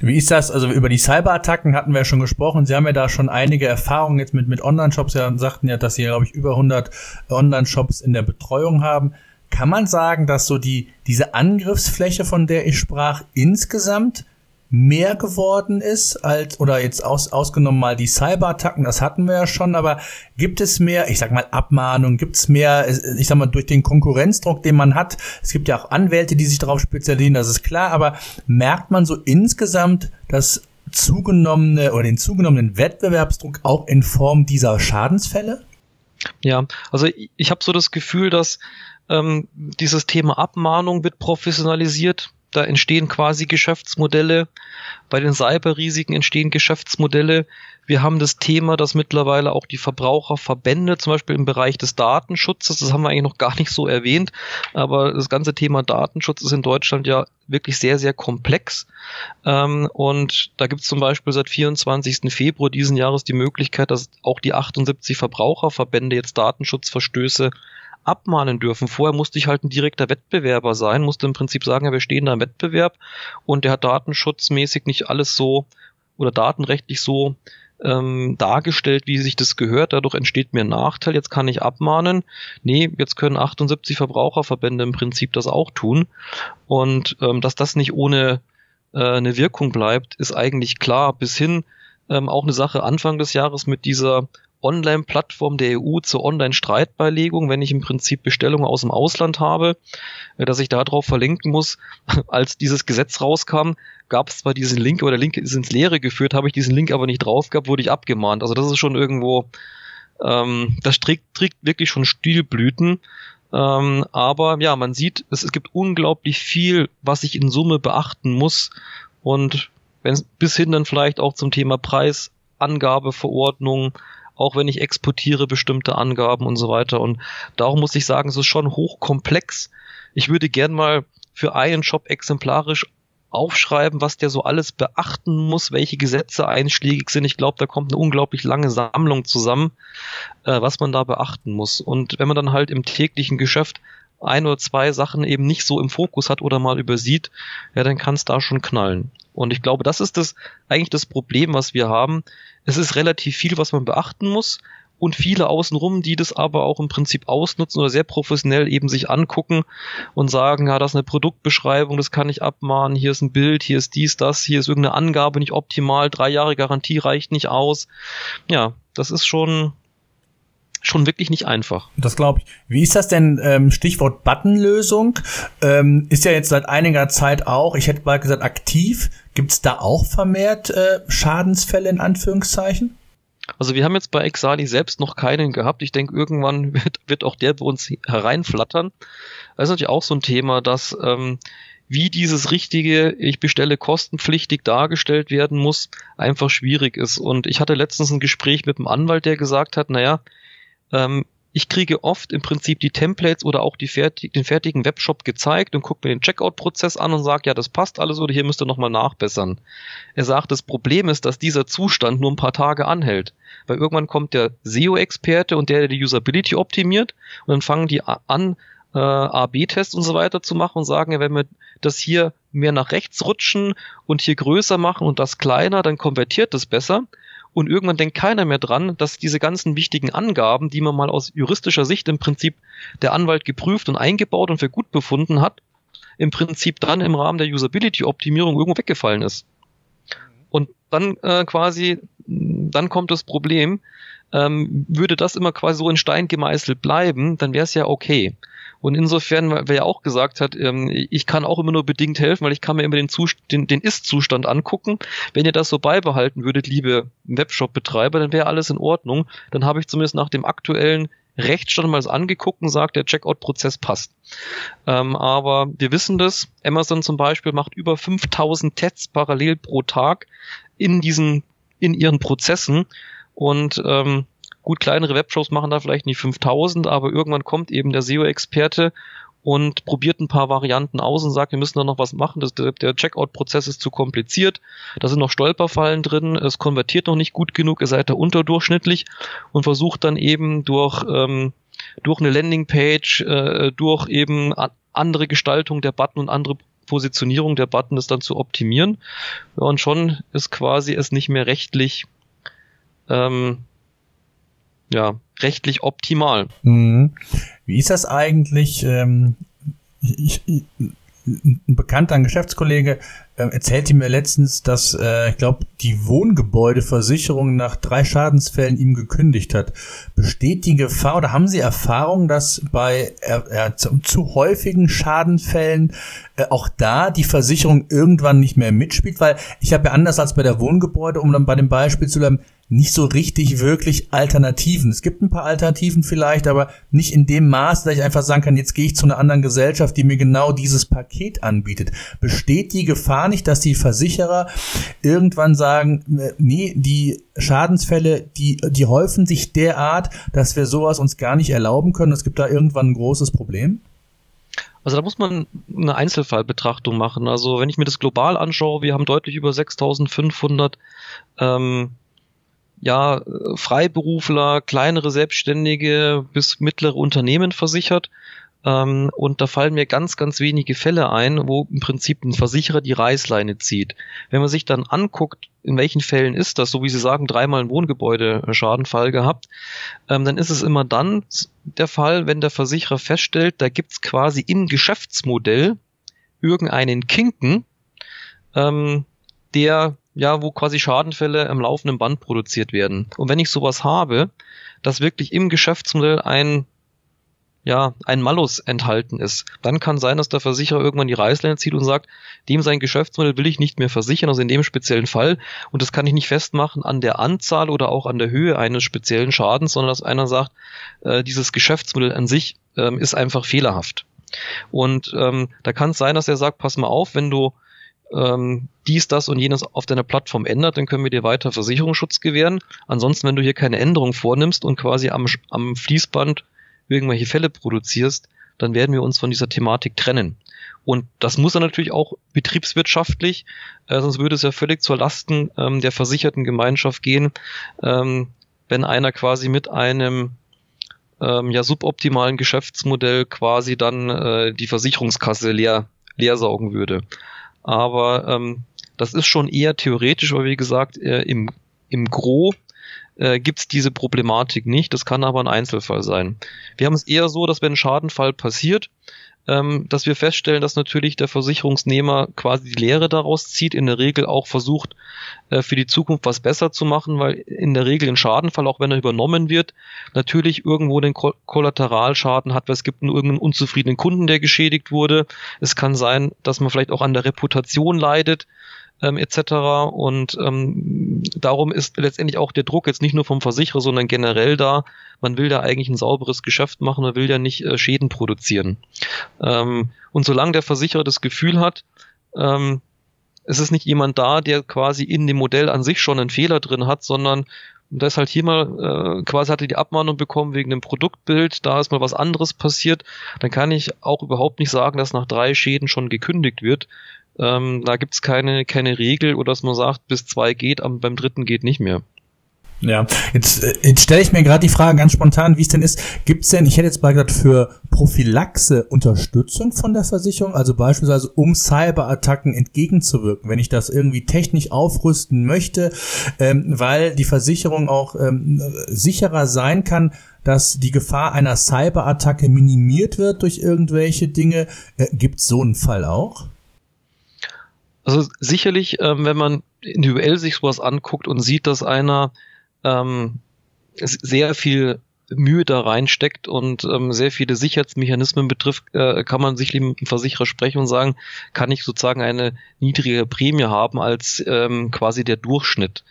Wie ist das? Also über die Cyberattacken hatten wir ja schon gesprochen. Sie haben ja da schon einige Erfahrungen jetzt mit, mit Online-Shops. Ja, sagten ja, dass Sie, glaube ich, über 100 Online-Shops in der Betreuung haben. Kann man sagen, dass so die, diese Angriffsfläche, von der ich sprach, insgesamt mehr geworden ist als oder jetzt aus, ausgenommen mal die Cyberattacken, das hatten wir ja schon, aber gibt es mehr, ich sag mal Abmahnung, gibt es mehr, ich sag mal durch den Konkurrenzdruck, den man hat, es gibt ja auch Anwälte, die sich darauf spezialisieren, das ist klar, aber merkt man so insgesamt, dass zugenommene oder den zugenommenen Wettbewerbsdruck auch in Form dieser Schadensfälle? Ja, also ich, ich habe so das Gefühl, dass ähm, dieses Thema Abmahnung wird professionalisiert. Da entstehen quasi Geschäftsmodelle. Bei den Cyberrisiken entstehen Geschäftsmodelle. Wir haben das Thema, dass mittlerweile auch die Verbraucherverbände, zum Beispiel im Bereich des Datenschutzes, das haben wir eigentlich noch gar nicht so erwähnt, aber das ganze Thema Datenschutz ist in Deutschland ja wirklich sehr, sehr komplex. Ähm, und da gibt es zum Beispiel seit 24. Februar diesen Jahres die Möglichkeit, dass auch die 78 Verbraucherverbände jetzt Datenschutzverstöße abmahnen dürfen. Vorher musste ich halt ein direkter Wettbewerber sein, musste im Prinzip sagen, ja, wir stehen da im Wettbewerb und der hat datenschutzmäßig nicht alles so oder datenrechtlich so ähm, dargestellt, wie sich das gehört. Dadurch entsteht mir ein Nachteil. Jetzt kann ich abmahnen. Nee, jetzt können 78 Verbraucherverbände im Prinzip das auch tun. Und ähm, dass das nicht ohne äh, eine Wirkung bleibt, ist eigentlich klar. Bis hin ähm, auch eine Sache Anfang des Jahres mit dieser Online-Plattform der EU zur Online-Streitbeilegung, wenn ich im Prinzip Bestellungen aus dem Ausland habe, äh, dass ich darauf verlinken muss. Als dieses Gesetz rauskam, gab es zwar diesen Link, aber der Link ist ins Leere geführt, habe ich diesen Link aber nicht drauf gehabt, wurde ich abgemahnt. Also das ist schon irgendwo, ähm, das trägt, trägt wirklich schon Stilblüten. Ähm, aber ja, man sieht, es, es gibt unglaublich viel, was ich in Summe beachten muss. Und wenn bis hin dann vielleicht auch zum Thema Preisangabeverordnung, auch wenn ich exportiere bestimmte Angaben und so weiter. Und darum muss ich sagen, es ist schon hochkomplex. Ich würde gern mal für einen Shop exemplarisch aufschreiben, was der so alles beachten muss, welche Gesetze einschlägig sind. Ich glaube, da kommt eine unglaublich lange Sammlung zusammen, äh, was man da beachten muss. Und wenn man dann halt im täglichen Geschäft ein oder zwei Sachen eben nicht so im Fokus hat oder mal übersieht, ja, dann kann es da schon knallen. Und ich glaube, das ist das eigentlich das Problem, was wir haben. Es ist relativ viel, was man beachten muss und viele außenrum, die das aber auch im Prinzip ausnutzen oder sehr professionell eben sich angucken und sagen, ja, das ist eine Produktbeschreibung, das kann ich abmahnen, hier ist ein Bild, hier ist dies, das, hier ist irgendeine Angabe nicht optimal, drei Jahre Garantie reicht nicht aus. Ja, das ist schon schon wirklich nicht einfach. Das glaube ich. Wie ist das denn, ähm, Stichwort Buttonlösung? Ähm, ist ja jetzt seit einiger Zeit auch, ich hätte mal gesagt, aktiv. Gibt es da auch vermehrt äh, Schadensfälle in Anführungszeichen? Also wir haben jetzt bei Exali selbst noch keinen gehabt. Ich denke, irgendwann wird, wird auch der bei uns hereinflattern. Das ist natürlich auch so ein Thema, dass ähm, wie dieses richtige, ich bestelle kostenpflichtig dargestellt werden muss, einfach schwierig ist. Und ich hatte letztens ein Gespräch mit einem Anwalt, der gesagt hat, naja, ähm, ich kriege oft im Prinzip die Templates oder auch fertig, den fertigen Webshop gezeigt und gucke mir den Checkout-Prozess an und sage, ja, das passt alles oder hier müsst ihr nochmal nachbessern. Er sagt, das Problem ist, dass dieser Zustand nur ein paar Tage anhält. Weil irgendwann kommt der SEO-Experte und der, der die Usability optimiert und dann fangen die an, äh, A-B-Tests und so weiter zu machen und sagen, ja, wenn wir das hier mehr nach rechts rutschen und hier größer machen und das kleiner, dann konvertiert das besser. Und irgendwann denkt keiner mehr dran, dass diese ganzen wichtigen Angaben, die man mal aus juristischer Sicht im Prinzip der Anwalt geprüft und eingebaut und für gut befunden hat, im Prinzip dann im Rahmen der Usability-Optimierung irgendwo weggefallen ist. Und dann äh, quasi, dann kommt das Problem, ähm, würde das immer quasi so in Stein gemeißelt bleiben, dann wäre es ja okay. Und insofern, wer ja auch gesagt hat, ähm, ich kann auch immer nur bedingt helfen, weil ich kann mir immer den, den, den Ist-Zustand angucken. Wenn ihr das so beibehalten würdet, liebe Webshop-Betreiber, dann wäre alles in Ordnung. Dann habe ich zumindest nach dem aktuellen Rechtsstand mal angeguckt und sagt, der Checkout-Prozess passt. Ähm, aber wir wissen das. Amazon zum Beispiel macht über 5000 Tests parallel pro Tag in diesen, in ihren Prozessen. Und ähm, Gut, kleinere Webshops machen da vielleicht nicht 5000, aber irgendwann kommt eben der SEO-Experte und probiert ein paar Varianten aus und sagt, wir müssen da noch was machen. Das, der, Checkout-Prozess ist zu kompliziert. Da sind noch Stolperfallen drin. Es konvertiert noch nicht gut genug. Ihr seid da unterdurchschnittlich und versucht dann eben durch, ähm, durch eine Landingpage, äh, durch eben andere Gestaltung der Button und andere Positionierung der Button das dann zu optimieren. und schon ist quasi es nicht mehr rechtlich ähm, ja, rechtlich optimal. Mhm. Wie ist das eigentlich? Ähm, ich, ich, ein bekannter ein Geschäftskollege ähm, erzählte mir letztens, dass, äh, ich glaube, die Wohngebäudeversicherung nach drei Schadensfällen ihm gekündigt hat. Besteht die Gefahr oder haben Sie Erfahrung, dass bei äh, zu, zu, häufigen Schadenfällen äh, auch da die Versicherung irgendwann nicht mehr mitspielt? Weil ich habe ja anders als bei der Wohngebäude, um dann bei dem Beispiel zu bleiben, nicht so richtig wirklich Alternativen. Es gibt ein paar Alternativen vielleicht, aber nicht in dem Maß, dass ich einfach sagen kann, jetzt gehe ich zu einer anderen Gesellschaft, die mir genau dieses Paket anbietet. Besteht die Gefahr nicht, dass die Versicherer irgendwann sagen, äh, nee, die Schadensfälle, die, die häufen sich derart, dass wir sowas uns gar nicht erlauben können. Es gibt da irgendwann ein großes Problem? Also da muss man eine Einzelfallbetrachtung machen. Also wenn ich mir das global anschaue, wir haben deutlich über 6500 ähm, ja, Freiberufler, kleinere Selbstständige bis mittlere Unternehmen versichert. Ähm, und da fallen mir ganz, ganz wenige Fälle ein, wo im Prinzip ein Versicherer die Reißleine zieht. Wenn man sich dann anguckt, in welchen Fällen ist das, so wie Sie sagen, dreimal ein Wohngebäude Schadenfall gehabt, ähm, dann ist es immer dann der Fall, wenn der Versicherer feststellt, da gibt's quasi im Geschäftsmodell irgendeinen Kinken, ähm, der ja, wo quasi Schadenfälle am laufenden Band produziert werden. Und wenn ich sowas habe, dass wirklich im Geschäftsmodell ein ja, ein Malus enthalten ist, dann kann sein, dass der Versicherer irgendwann die Reißleine zieht und sagt, dem sein Geschäftsmodell will ich nicht mehr versichern, also in dem speziellen Fall. Und das kann ich nicht festmachen an der Anzahl oder auch an der Höhe eines speziellen Schadens, sondern dass einer sagt, äh, dieses Geschäftsmodell an sich ähm, ist einfach fehlerhaft. Und ähm, da kann es sein, dass er sagt, pass mal auf, wenn du ähm, dies, das und jenes auf deiner Plattform ändert, dann können wir dir weiter Versicherungsschutz gewähren. Ansonsten, wenn du hier keine Änderung vornimmst und quasi am, am Fließband irgendwelche Fälle produzierst, dann werden wir uns von dieser Thematik trennen. Und das muss er natürlich auch betriebswirtschaftlich, äh, sonst würde es ja völlig zur Lasten ähm, der versicherten Gemeinschaft gehen, ähm, wenn einer quasi mit einem ähm, ja suboptimalen Geschäftsmodell quasi dann äh, die Versicherungskasse leer, leer saugen würde aber ähm, das ist schon eher theoretisch, weil wie gesagt, äh, im, im Gro äh, gibt diese Problematik nicht. Das kann aber ein Einzelfall sein. Wir haben es eher so, dass wenn ein Schadenfall passiert, ähm, dass wir feststellen, dass natürlich der Versicherungsnehmer quasi die Lehre daraus zieht, in der Regel auch versucht, äh, für die Zukunft was besser zu machen, weil in der Regel ein Schadenfall, auch wenn er übernommen wird, natürlich irgendwo den Ko Kollateralschaden hat, weil es gibt einen irgendeinen unzufriedenen Kunden, der geschädigt wurde. Es kann sein, dass man vielleicht auch an der Reputation leidet ähm, etc. Und ähm, darum ist letztendlich auch der Druck jetzt nicht nur vom Versicherer, sondern generell da. Man will da eigentlich ein sauberes Geschäft machen, man will ja nicht äh, Schäden produzieren. Ähm, und solange der Versicherer das Gefühl hat, ähm, es ist nicht jemand da, der quasi in dem Modell an sich schon einen Fehler drin hat, sondern da ist halt hier mal, äh, quasi hatte die Abmahnung bekommen wegen dem Produktbild, da ist mal was anderes passiert, dann kann ich auch überhaupt nicht sagen, dass nach drei Schäden schon gekündigt wird. Ähm, da gibt's keine, keine Regel oder dass man sagt, bis zwei geht, aber beim dritten geht nicht mehr. Ja, jetzt, äh, jetzt stelle ich mir gerade die Frage ganz spontan, wie es denn ist. Gibt's denn, ich hätte jetzt mal gesagt, für Prophylaxe Unterstützung von der Versicherung, also beispielsweise um Cyberattacken entgegenzuwirken, wenn ich das irgendwie technisch aufrüsten möchte, ähm, weil die Versicherung auch ähm, sicherer sein kann, dass die Gefahr einer Cyberattacke minimiert wird durch irgendwelche Dinge. Äh, gibt's so einen Fall auch? Also sicherlich, ähm, wenn man individuell sich sowas anguckt und sieht, dass einer ähm, sehr viel Mühe da reinsteckt und ähm, sehr viele Sicherheitsmechanismen betrifft, äh, kann man sich mit dem Versicherer sprechen und sagen, kann ich sozusagen eine niedrige Prämie haben als ähm, quasi der Durchschnitt.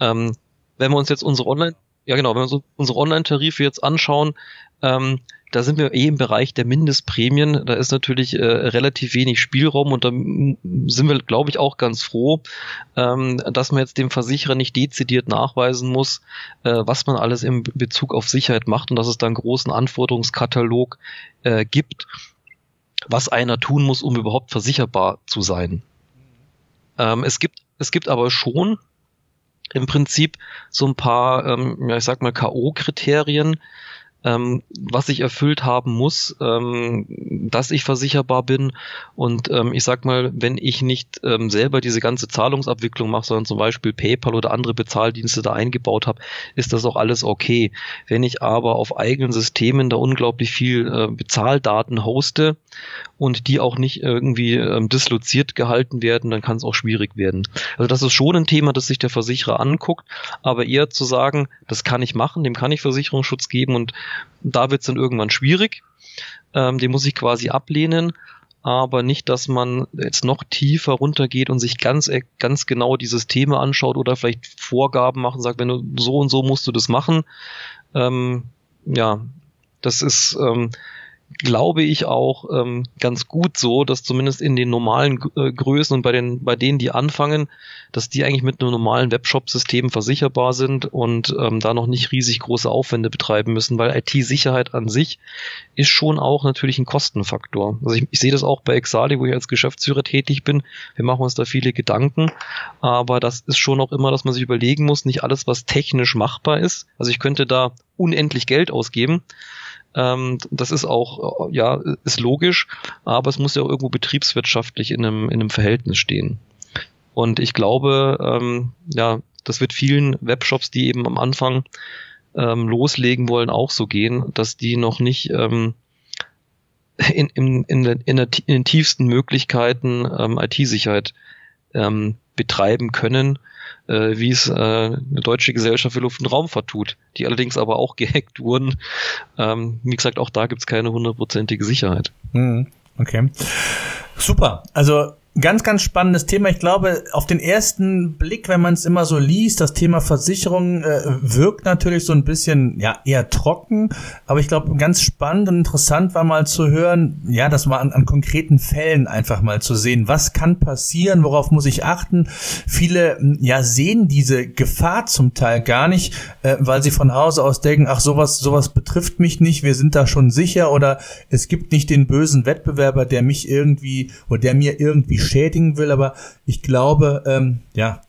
Ähm, wenn wir uns jetzt unsere Online, ja genau, wenn wir uns unsere Online-Tarife jetzt anschauen, ähm, da sind wir eh im Bereich der Mindestprämien. Da ist natürlich äh, relativ wenig Spielraum und da sind wir, glaube ich, auch ganz froh, ähm, dass man jetzt dem Versicherer nicht dezidiert nachweisen muss, äh, was man alles im Bezug auf Sicherheit macht und dass es da einen großen Anforderungskatalog äh, gibt, was einer tun muss, um überhaupt versicherbar zu sein. Ähm, es gibt es gibt aber schon im Prinzip so ein paar, ähm, ja, ich sag mal, K.O.-Kriterien, ähm, was ich erfüllt haben muss, ähm, dass ich versicherbar bin. Und ähm, ich sag mal, wenn ich nicht ähm, selber diese ganze Zahlungsabwicklung mache, sondern zum Beispiel PayPal oder andere Bezahldienste da eingebaut habe, ist das auch alles okay. Wenn ich aber auf eigenen Systemen da unglaublich viel äh, Bezahldaten hoste und die auch nicht irgendwie ähm, disloziert gehalten werden, dann kann es auch schwierig werden. Also das ist schon ein Thema, das sich der Versicherer anguckt, aber eher zu sagen, das kann ich machen, dem kann ich Versicherungsschutz geben und da wird es dann irgendwann schwierig. Ähm, den muss ich quasi ablehnen, aber nicht, dass man jetzt noch tiefer runtergeht und sich ganz, äh, ganz genau die Systeme anschaut oder vielleicht Vorgaben machen, sagt, wenn du so und so musst du das machen. Ähm, ja, das ist, ähm, glaube ich auch ähm, ganz gut so, dass zumindest in den normalen äh, Größen und bei den bei denen, die anfangen, dass die eigentlich mit einem normalen Webshop-System versicherbar sind und ähm, da noch nicht riesig große Aufwände betreiben müssen, weil IT-Sicherheit an sich ist schon auch natürlich ein Kostenfaktor. Also ich, ich sehe das auch bei Exali, wo ich als Geschäftsführer tätig bin. Wir machen uns da viele Gedanken, aber das ist schon auch immer, dass man sich überlegen muss, nicht alles, was technisch machbar ist. Also ich könnte da unendlich Geld ausgeben ähm, das ist auch, äh, ja, ist logisch, aber es muss ja auch irgendwo betriebswirtschaftlich in einem, in einem Verhältnis stehen. Und ich glaube, ähm, ja, das wird vielen Webshops, die eben am Anfang ähm, loslegen wollen, auch so gehen, dass die noch nicht ähm, in, in, in, in, der, in den tiefsten Möglichkeiten ähm, IT-Sicherheit ähm, betreiben können, äh, wie es äh, eine deutsche Gesellschaft für Luft- und Raumfahrt tut, die allerdings aber auch gehackt wurden. Ähm, wie gesagt, auch da gibt es keine hundertprozentige Sicherheit. Hm, okay. Super. Also Ganz, ganz spannendes Thema. Ich glaube, auf den ersten Blick, wenn man es immer so liest, das Thema Versicherung äh, wirkt natürlich so ein bisschen, ja, eher trocken. Aber ich glaube, ganz spannend und interessant war mal zu hören, ja, das mal an, an konkreten Fällen einfach mal zu sehen. Was kann passieren? Worauf muss ich achten? Viele, ja, sehen diese Gefahr zum Teil gar nicht, äh, weil sie von Hause aus denken, ach, sowas, sowas betrifft mich nicht. Wir sind da schon sicher oder es gibt nicht den bösen Wettbewerber, der mich irgendwie oder der mir irgendwie schädigen will, aber ich glaube, ähm, ja,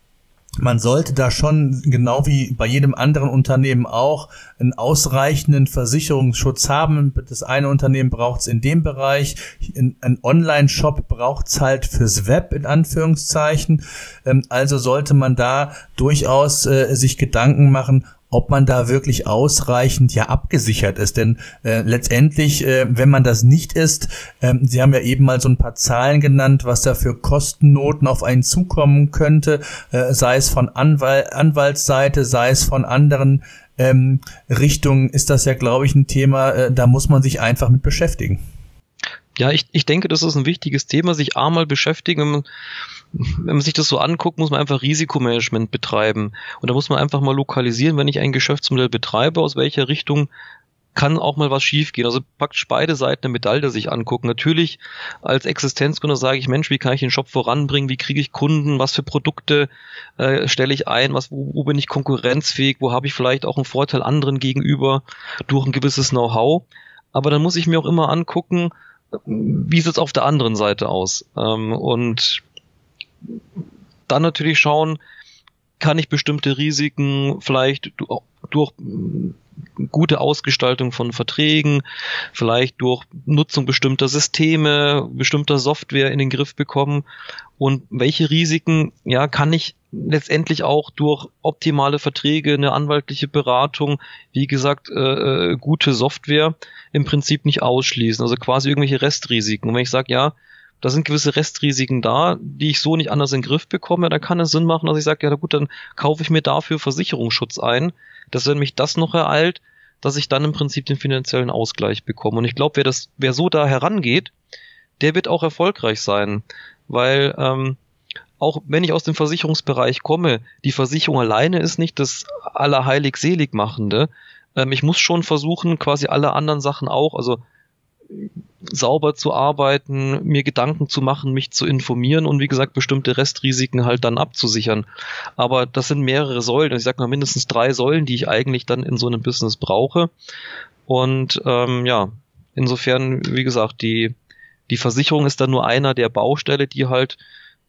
man sollte da schon, genau wie bei jedem anderen Unternehmen auch, einen ausreichenden Versicherungsschutz haben. Das eine Unternehmen braucht es in dem Bereich, ein Online-Shop braucht es halt fürs Web in Anführungszeichen. Ähm, also sollte man da durchaus äh, sich Gedanken machen, ob man da wirklich ausreichend ja abgesichert ist. Denn äh, letztendlich, äh, wenn man das nicht ist, äh, Sie haben ja eben mal so ein paar Zahlen genannt, was da für Kostennoten auf einen zukommen könnte, äh, sei es von Anwal Anwaltsseite, sei es von anderen ähm, Richtungen, ist das ja, glaube ich, ein Thema, äh, da muss man sich einfach mit beschäftigen. Ja, ich, ich denke, das ist ein wichtiges Thema, sich einmal beschäftigen wenn man sich das so anguckt, muss man einfach Risikomanagement betreiben. Und da muss man einfach mal lokalisieren, wenn ich ein Geschäftsmodell betreibe, aus welcher Richtung kann auch mal was schiefgehen. Also praktisch beide Seiten der Medaille sich angucken. Natürlich als Existenzgründer sage ich, Mensch, wie kann ich den Shop voranbringen? Wie kriege ich Kunden? Was für Produkte äh, stelle ich ein? Was, wo, wo bin ich konkurrenzfähig? Wo habe ich vielleicht auch einen Vorteil anderen gegenüber durch ein gewisses Know-how? Aber dann muss ich mir auch immer angucken, wie sieht es auf der anderen Seite aus? Ähm, und dann natürlich schauen, kann ich bestimmte Risiken vielleicht durch gute Ausgestaltung von Verträgen, vielleicht durch Nutzung bestimmter Systeme, bestimmter Software in den Griff bekommen und welche Risiken ja kann ich letztendlich auch durch optimale Verträge, eine anwaltliche Beratung, wie gesagt, äh, äh gute Software im Prinzip nicht ausschließen. Also quasi irgendwelche Restrisiken. Und wenn ich sage, ja, da sind gewisse Restrisiken da, die ich so nicht anders in den Griff bekomme, dann kann es Sinn machen, dass ich sage, ja gut, dann kaufe ich mir dafür Versicherungsschutz ein, dass wenn mich das noch ereilt, dass ich dann im Prinzip den finanziellen Ausgleich bekomme. Und ich glaube, wer das, wer so da herangeht, der wird auch erfolgreich sein, weil ähm, auch wenn ich aus dem Versicherungsbereich komme, die Versicherung alleine ist nicht das allerheilig selig machende. Ähm, ich muss schon versuchen, quasi alle anderen Sachen auch, also sauber zu arbeiten, mir Gedanken zu machen, mich zu informieren und wie gesagt bestimmte Restrisiken halt dann abzusichern. Aber das sind mehrere Säulen. Ich sag mal mindestens drei Säulen, die ich eigentlich dann in so einem Business brauche. Und ähm, ja, insofern, wie gesagt, die, die Versicherung ist dann nur einer der Baustelle, die halt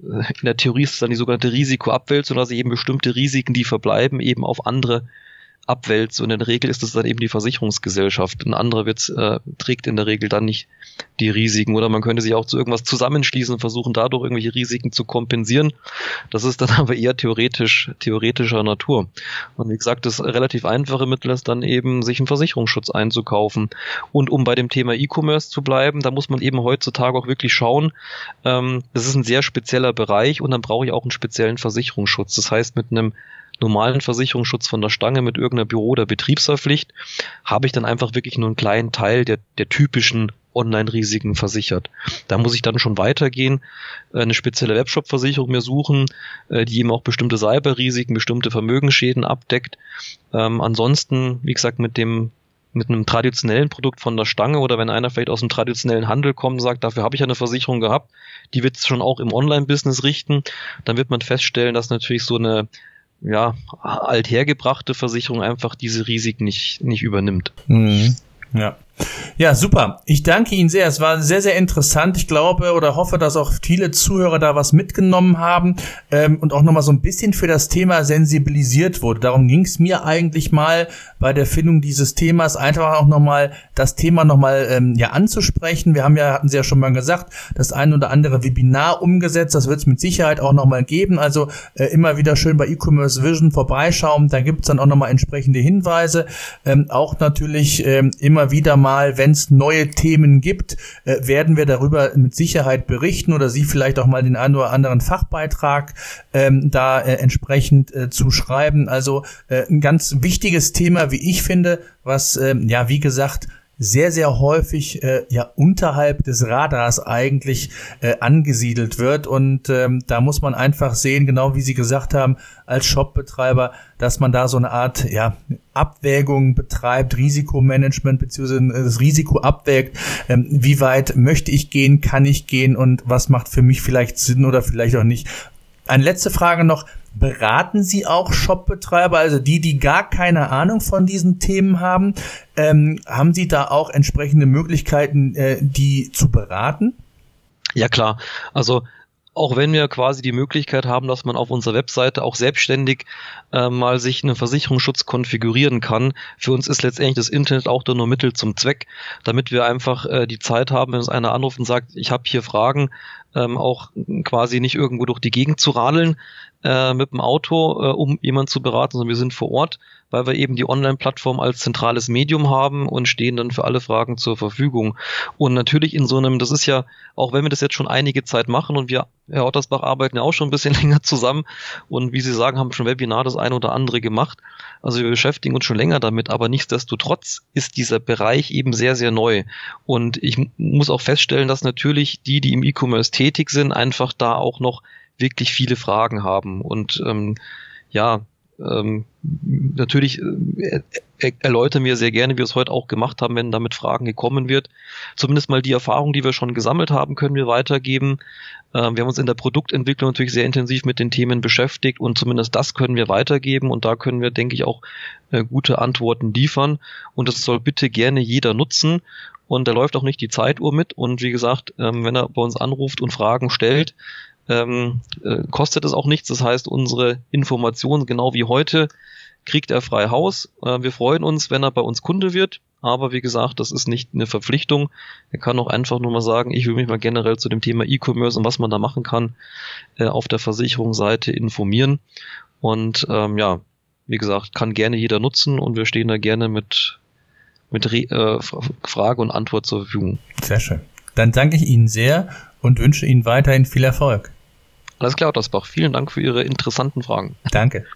äh, in der Theorie ist dann die sogenannte Risikoabwälzung, ich eben bestimmte Risiken, die verbleiben, eben auf andere abwälzt. Und in der Regel ist es dann eben die Versicherungsgesellschaft. Ein anderer wird, äh, trägt in der Regel dann nicht die Risiken. Oder man könnte sich auch zu irgendwas zusammenschließen und versuchen, dadurch irgendwelche Risiken zu kompensieren. Das ist dann aber eher theoretisch, theoretischer Natur. Und wie gesagt, das relativ einfache Mittel ist dann eben, sich einen Versicherungsschutz einzukaufen. Und um bei dem Thema E-Commerce zu bleiben, da muss man eben heutzutage auch wirklich schauen, ähm, das ist ein sehr spezieller Bereich und dann brauche ich auch einen speziellen Versicherungsschutz. Das heißt, mit einem normalen Versicherungsschutz von der Stange mit irgendeiner Büro- oder Betriebsverpflicht habe ich dann einfach wirklich nur einen kleinen Teil der, der typischen Online-Risiken versichert. Da muss ich dann schon weitergehen, äh, eine spezielle Webshop-Versicherung mir suchen, äh, die eben auch bestimmte Cyber-Risiken, bestimmte Vermögensschäden abdeckt. Ähm, ansonsten, wie gesagt, mit dem mit einem traditionellen Produkt von der Stange oder wenn einer vielleicht aus dem traditionellen Handel kommt und sagt, dafür habe ich eine Versicherung gehabt, die wird es schon auch im Online-Business richten, dann wird man feststellen, dass natürlich so eine ja, althergebrachte Versicherung einfach diese Risiken nicht, nicht übernimmt. Mhm. Ja. Ja, super. Ich danke Ihnen sehr. Es war sehr, sehr interessant. Ich glaube oder hoffe, dass auch viele Zuhörer da was mitgenommen haben ähm, und auch nochmal so ein bisschen für das Thema sensibilisiert wurde. Darum ging es mir eigentlich mal bei der Findung dieses Themas, einfach auch nochmal das Thema nochmal ähm, ja, anzusprechen. Wir haben ja, hatten Sie ja schon mal gesagt, das ein oder andere Webinar umgesetzt. Das wird es mit Sicherheit auch nochmal geben. Also äh, immer wieder schön bei E-Commerce Vision vorbeischauen. Da gibt es dann auch nochmal entsprechende Hinweise. Ähm, auch natürlich ähm, immer wieder mal, wenn es neue Themen gibt, äh, werden wir darüber mit Sicherheit berichten oder Sie vielleicht auch mal den einen oder anderen Fachbeitrag ähm, da äh, entsprechend äh, zu schreiben. Also äh, ein ganz wichtiges Thema, wie ich finde, was ähm, ja wie gesagt sehr, sehr häufig äh, ja unterhalb des Radars eigentlich äh, angesiedelt wird. Und ähm, da muss man einfach sehen, genau wie Sie gesagt haben, als Shopbetreiber, dass man da so eine Art ja, Abwägung betreibt, Risikomanagement beziehungsweise das Risiko abwägt, ähm, wie weit möchte ich gehen, kann ich gehen und was macht für mich vielleicht Sinn oder vielleicht auch nicht. Eine letzte Frage noch. Beraten Sie auch Shopbetreiber, also die, die gar keine Ahnung von diesen Themen haben? Ähm, haben Sie da auch entsprechende Möglichkeiten, äh, die zu beraten? Ja klar. Also auch wenn wir quasi die Möglichkeit haben, dass man auf unserer Webseite auch selbstständig äh, mal sich einen Versicherungsschutz konfigurieren kann. Für uns ist letztendlich das Internet auch nur Mittel zum Zweck, damit wir einfach äh, die Zeit haben, wenn uns einer anruft und sagt, ich habe hier Fragen, ähm, auch quasi nicht irgendwo durch die Gegend zu radeln äh, mit dem Auto, äh, um jemanden zu beraten, sondern wir sind vor Ort, weil wir eben die Online-Plattform als zentrales Medium haben und stehen dann für alle Fragen zur Verfügung. Und natürlich in so einem, das ist ja, auch wenn wir das jetzt schon einige Zeit machen und wir, Herr Ottersbach, arbeiten ja auch schon ein bisschen länger zusammen und wie Sie sagen, haben schon Webinar das eine oder andere gemacht. Also wir beschäftigen uns schon länger damit, aber nichtsdestotrotz ist dieser Bereich eben sehr, sehr neu. Und ich muss auch feststellen, dass natürlich die, die im E-Commerce tätig sind, einfach da auch noch wirklich viele Fragen haben. Und ähm, ja, ähm, natürlich äh, erläutern wir sehr gerne, wie wir es heute auch gemacht haben, wenn damit Fragen gekommen wird. Zumindest mal die Erfahrung, die wir schon gesammelt haben, können wir weitergeben. Ähm, wir haben uns in der Produktentwicklung natürlich sehr intensiv mit den Themen beschäftigt und zumindest das können wir weitergeben und da können wir, denke ich, auch äh, gute Antworten liefern. Und das soll bitte gerne jeder nutzen. Und da läuft auch nicht die Zeituhr mit. Und wie gesagt, ähm, wenn er bei uns anruft und Fragen stellt, ähm, äh, kostet es auch nichts. Das heißt, unsere Informationen, genau wie heute, kriegt er frei Haus. Äh, wir freuen uns, wenn er bei uns Kunde wird. Aber wie gesagt, das ist nicht eine Verpflichtung. Er kann auch einfach nur mal sagen, ich will mich mal generell zu dem Thema E-Commerce und was man da machen kann, äh, auf der Versicherungsseite informieren. Und ähm, ja, wie gesagt, kann gerne jeder nutzen und wir stehen da gerne mit, mit Re äh, Frage und Antwort zur Verfügung. Sehr schön. Dann danke ich Ihnen sehr und wünsche Ihnen weiterhin viel Erfolg. Alles klar, Ottersbach. Vielen Dank für Ihre interessanten Fragen. Danke.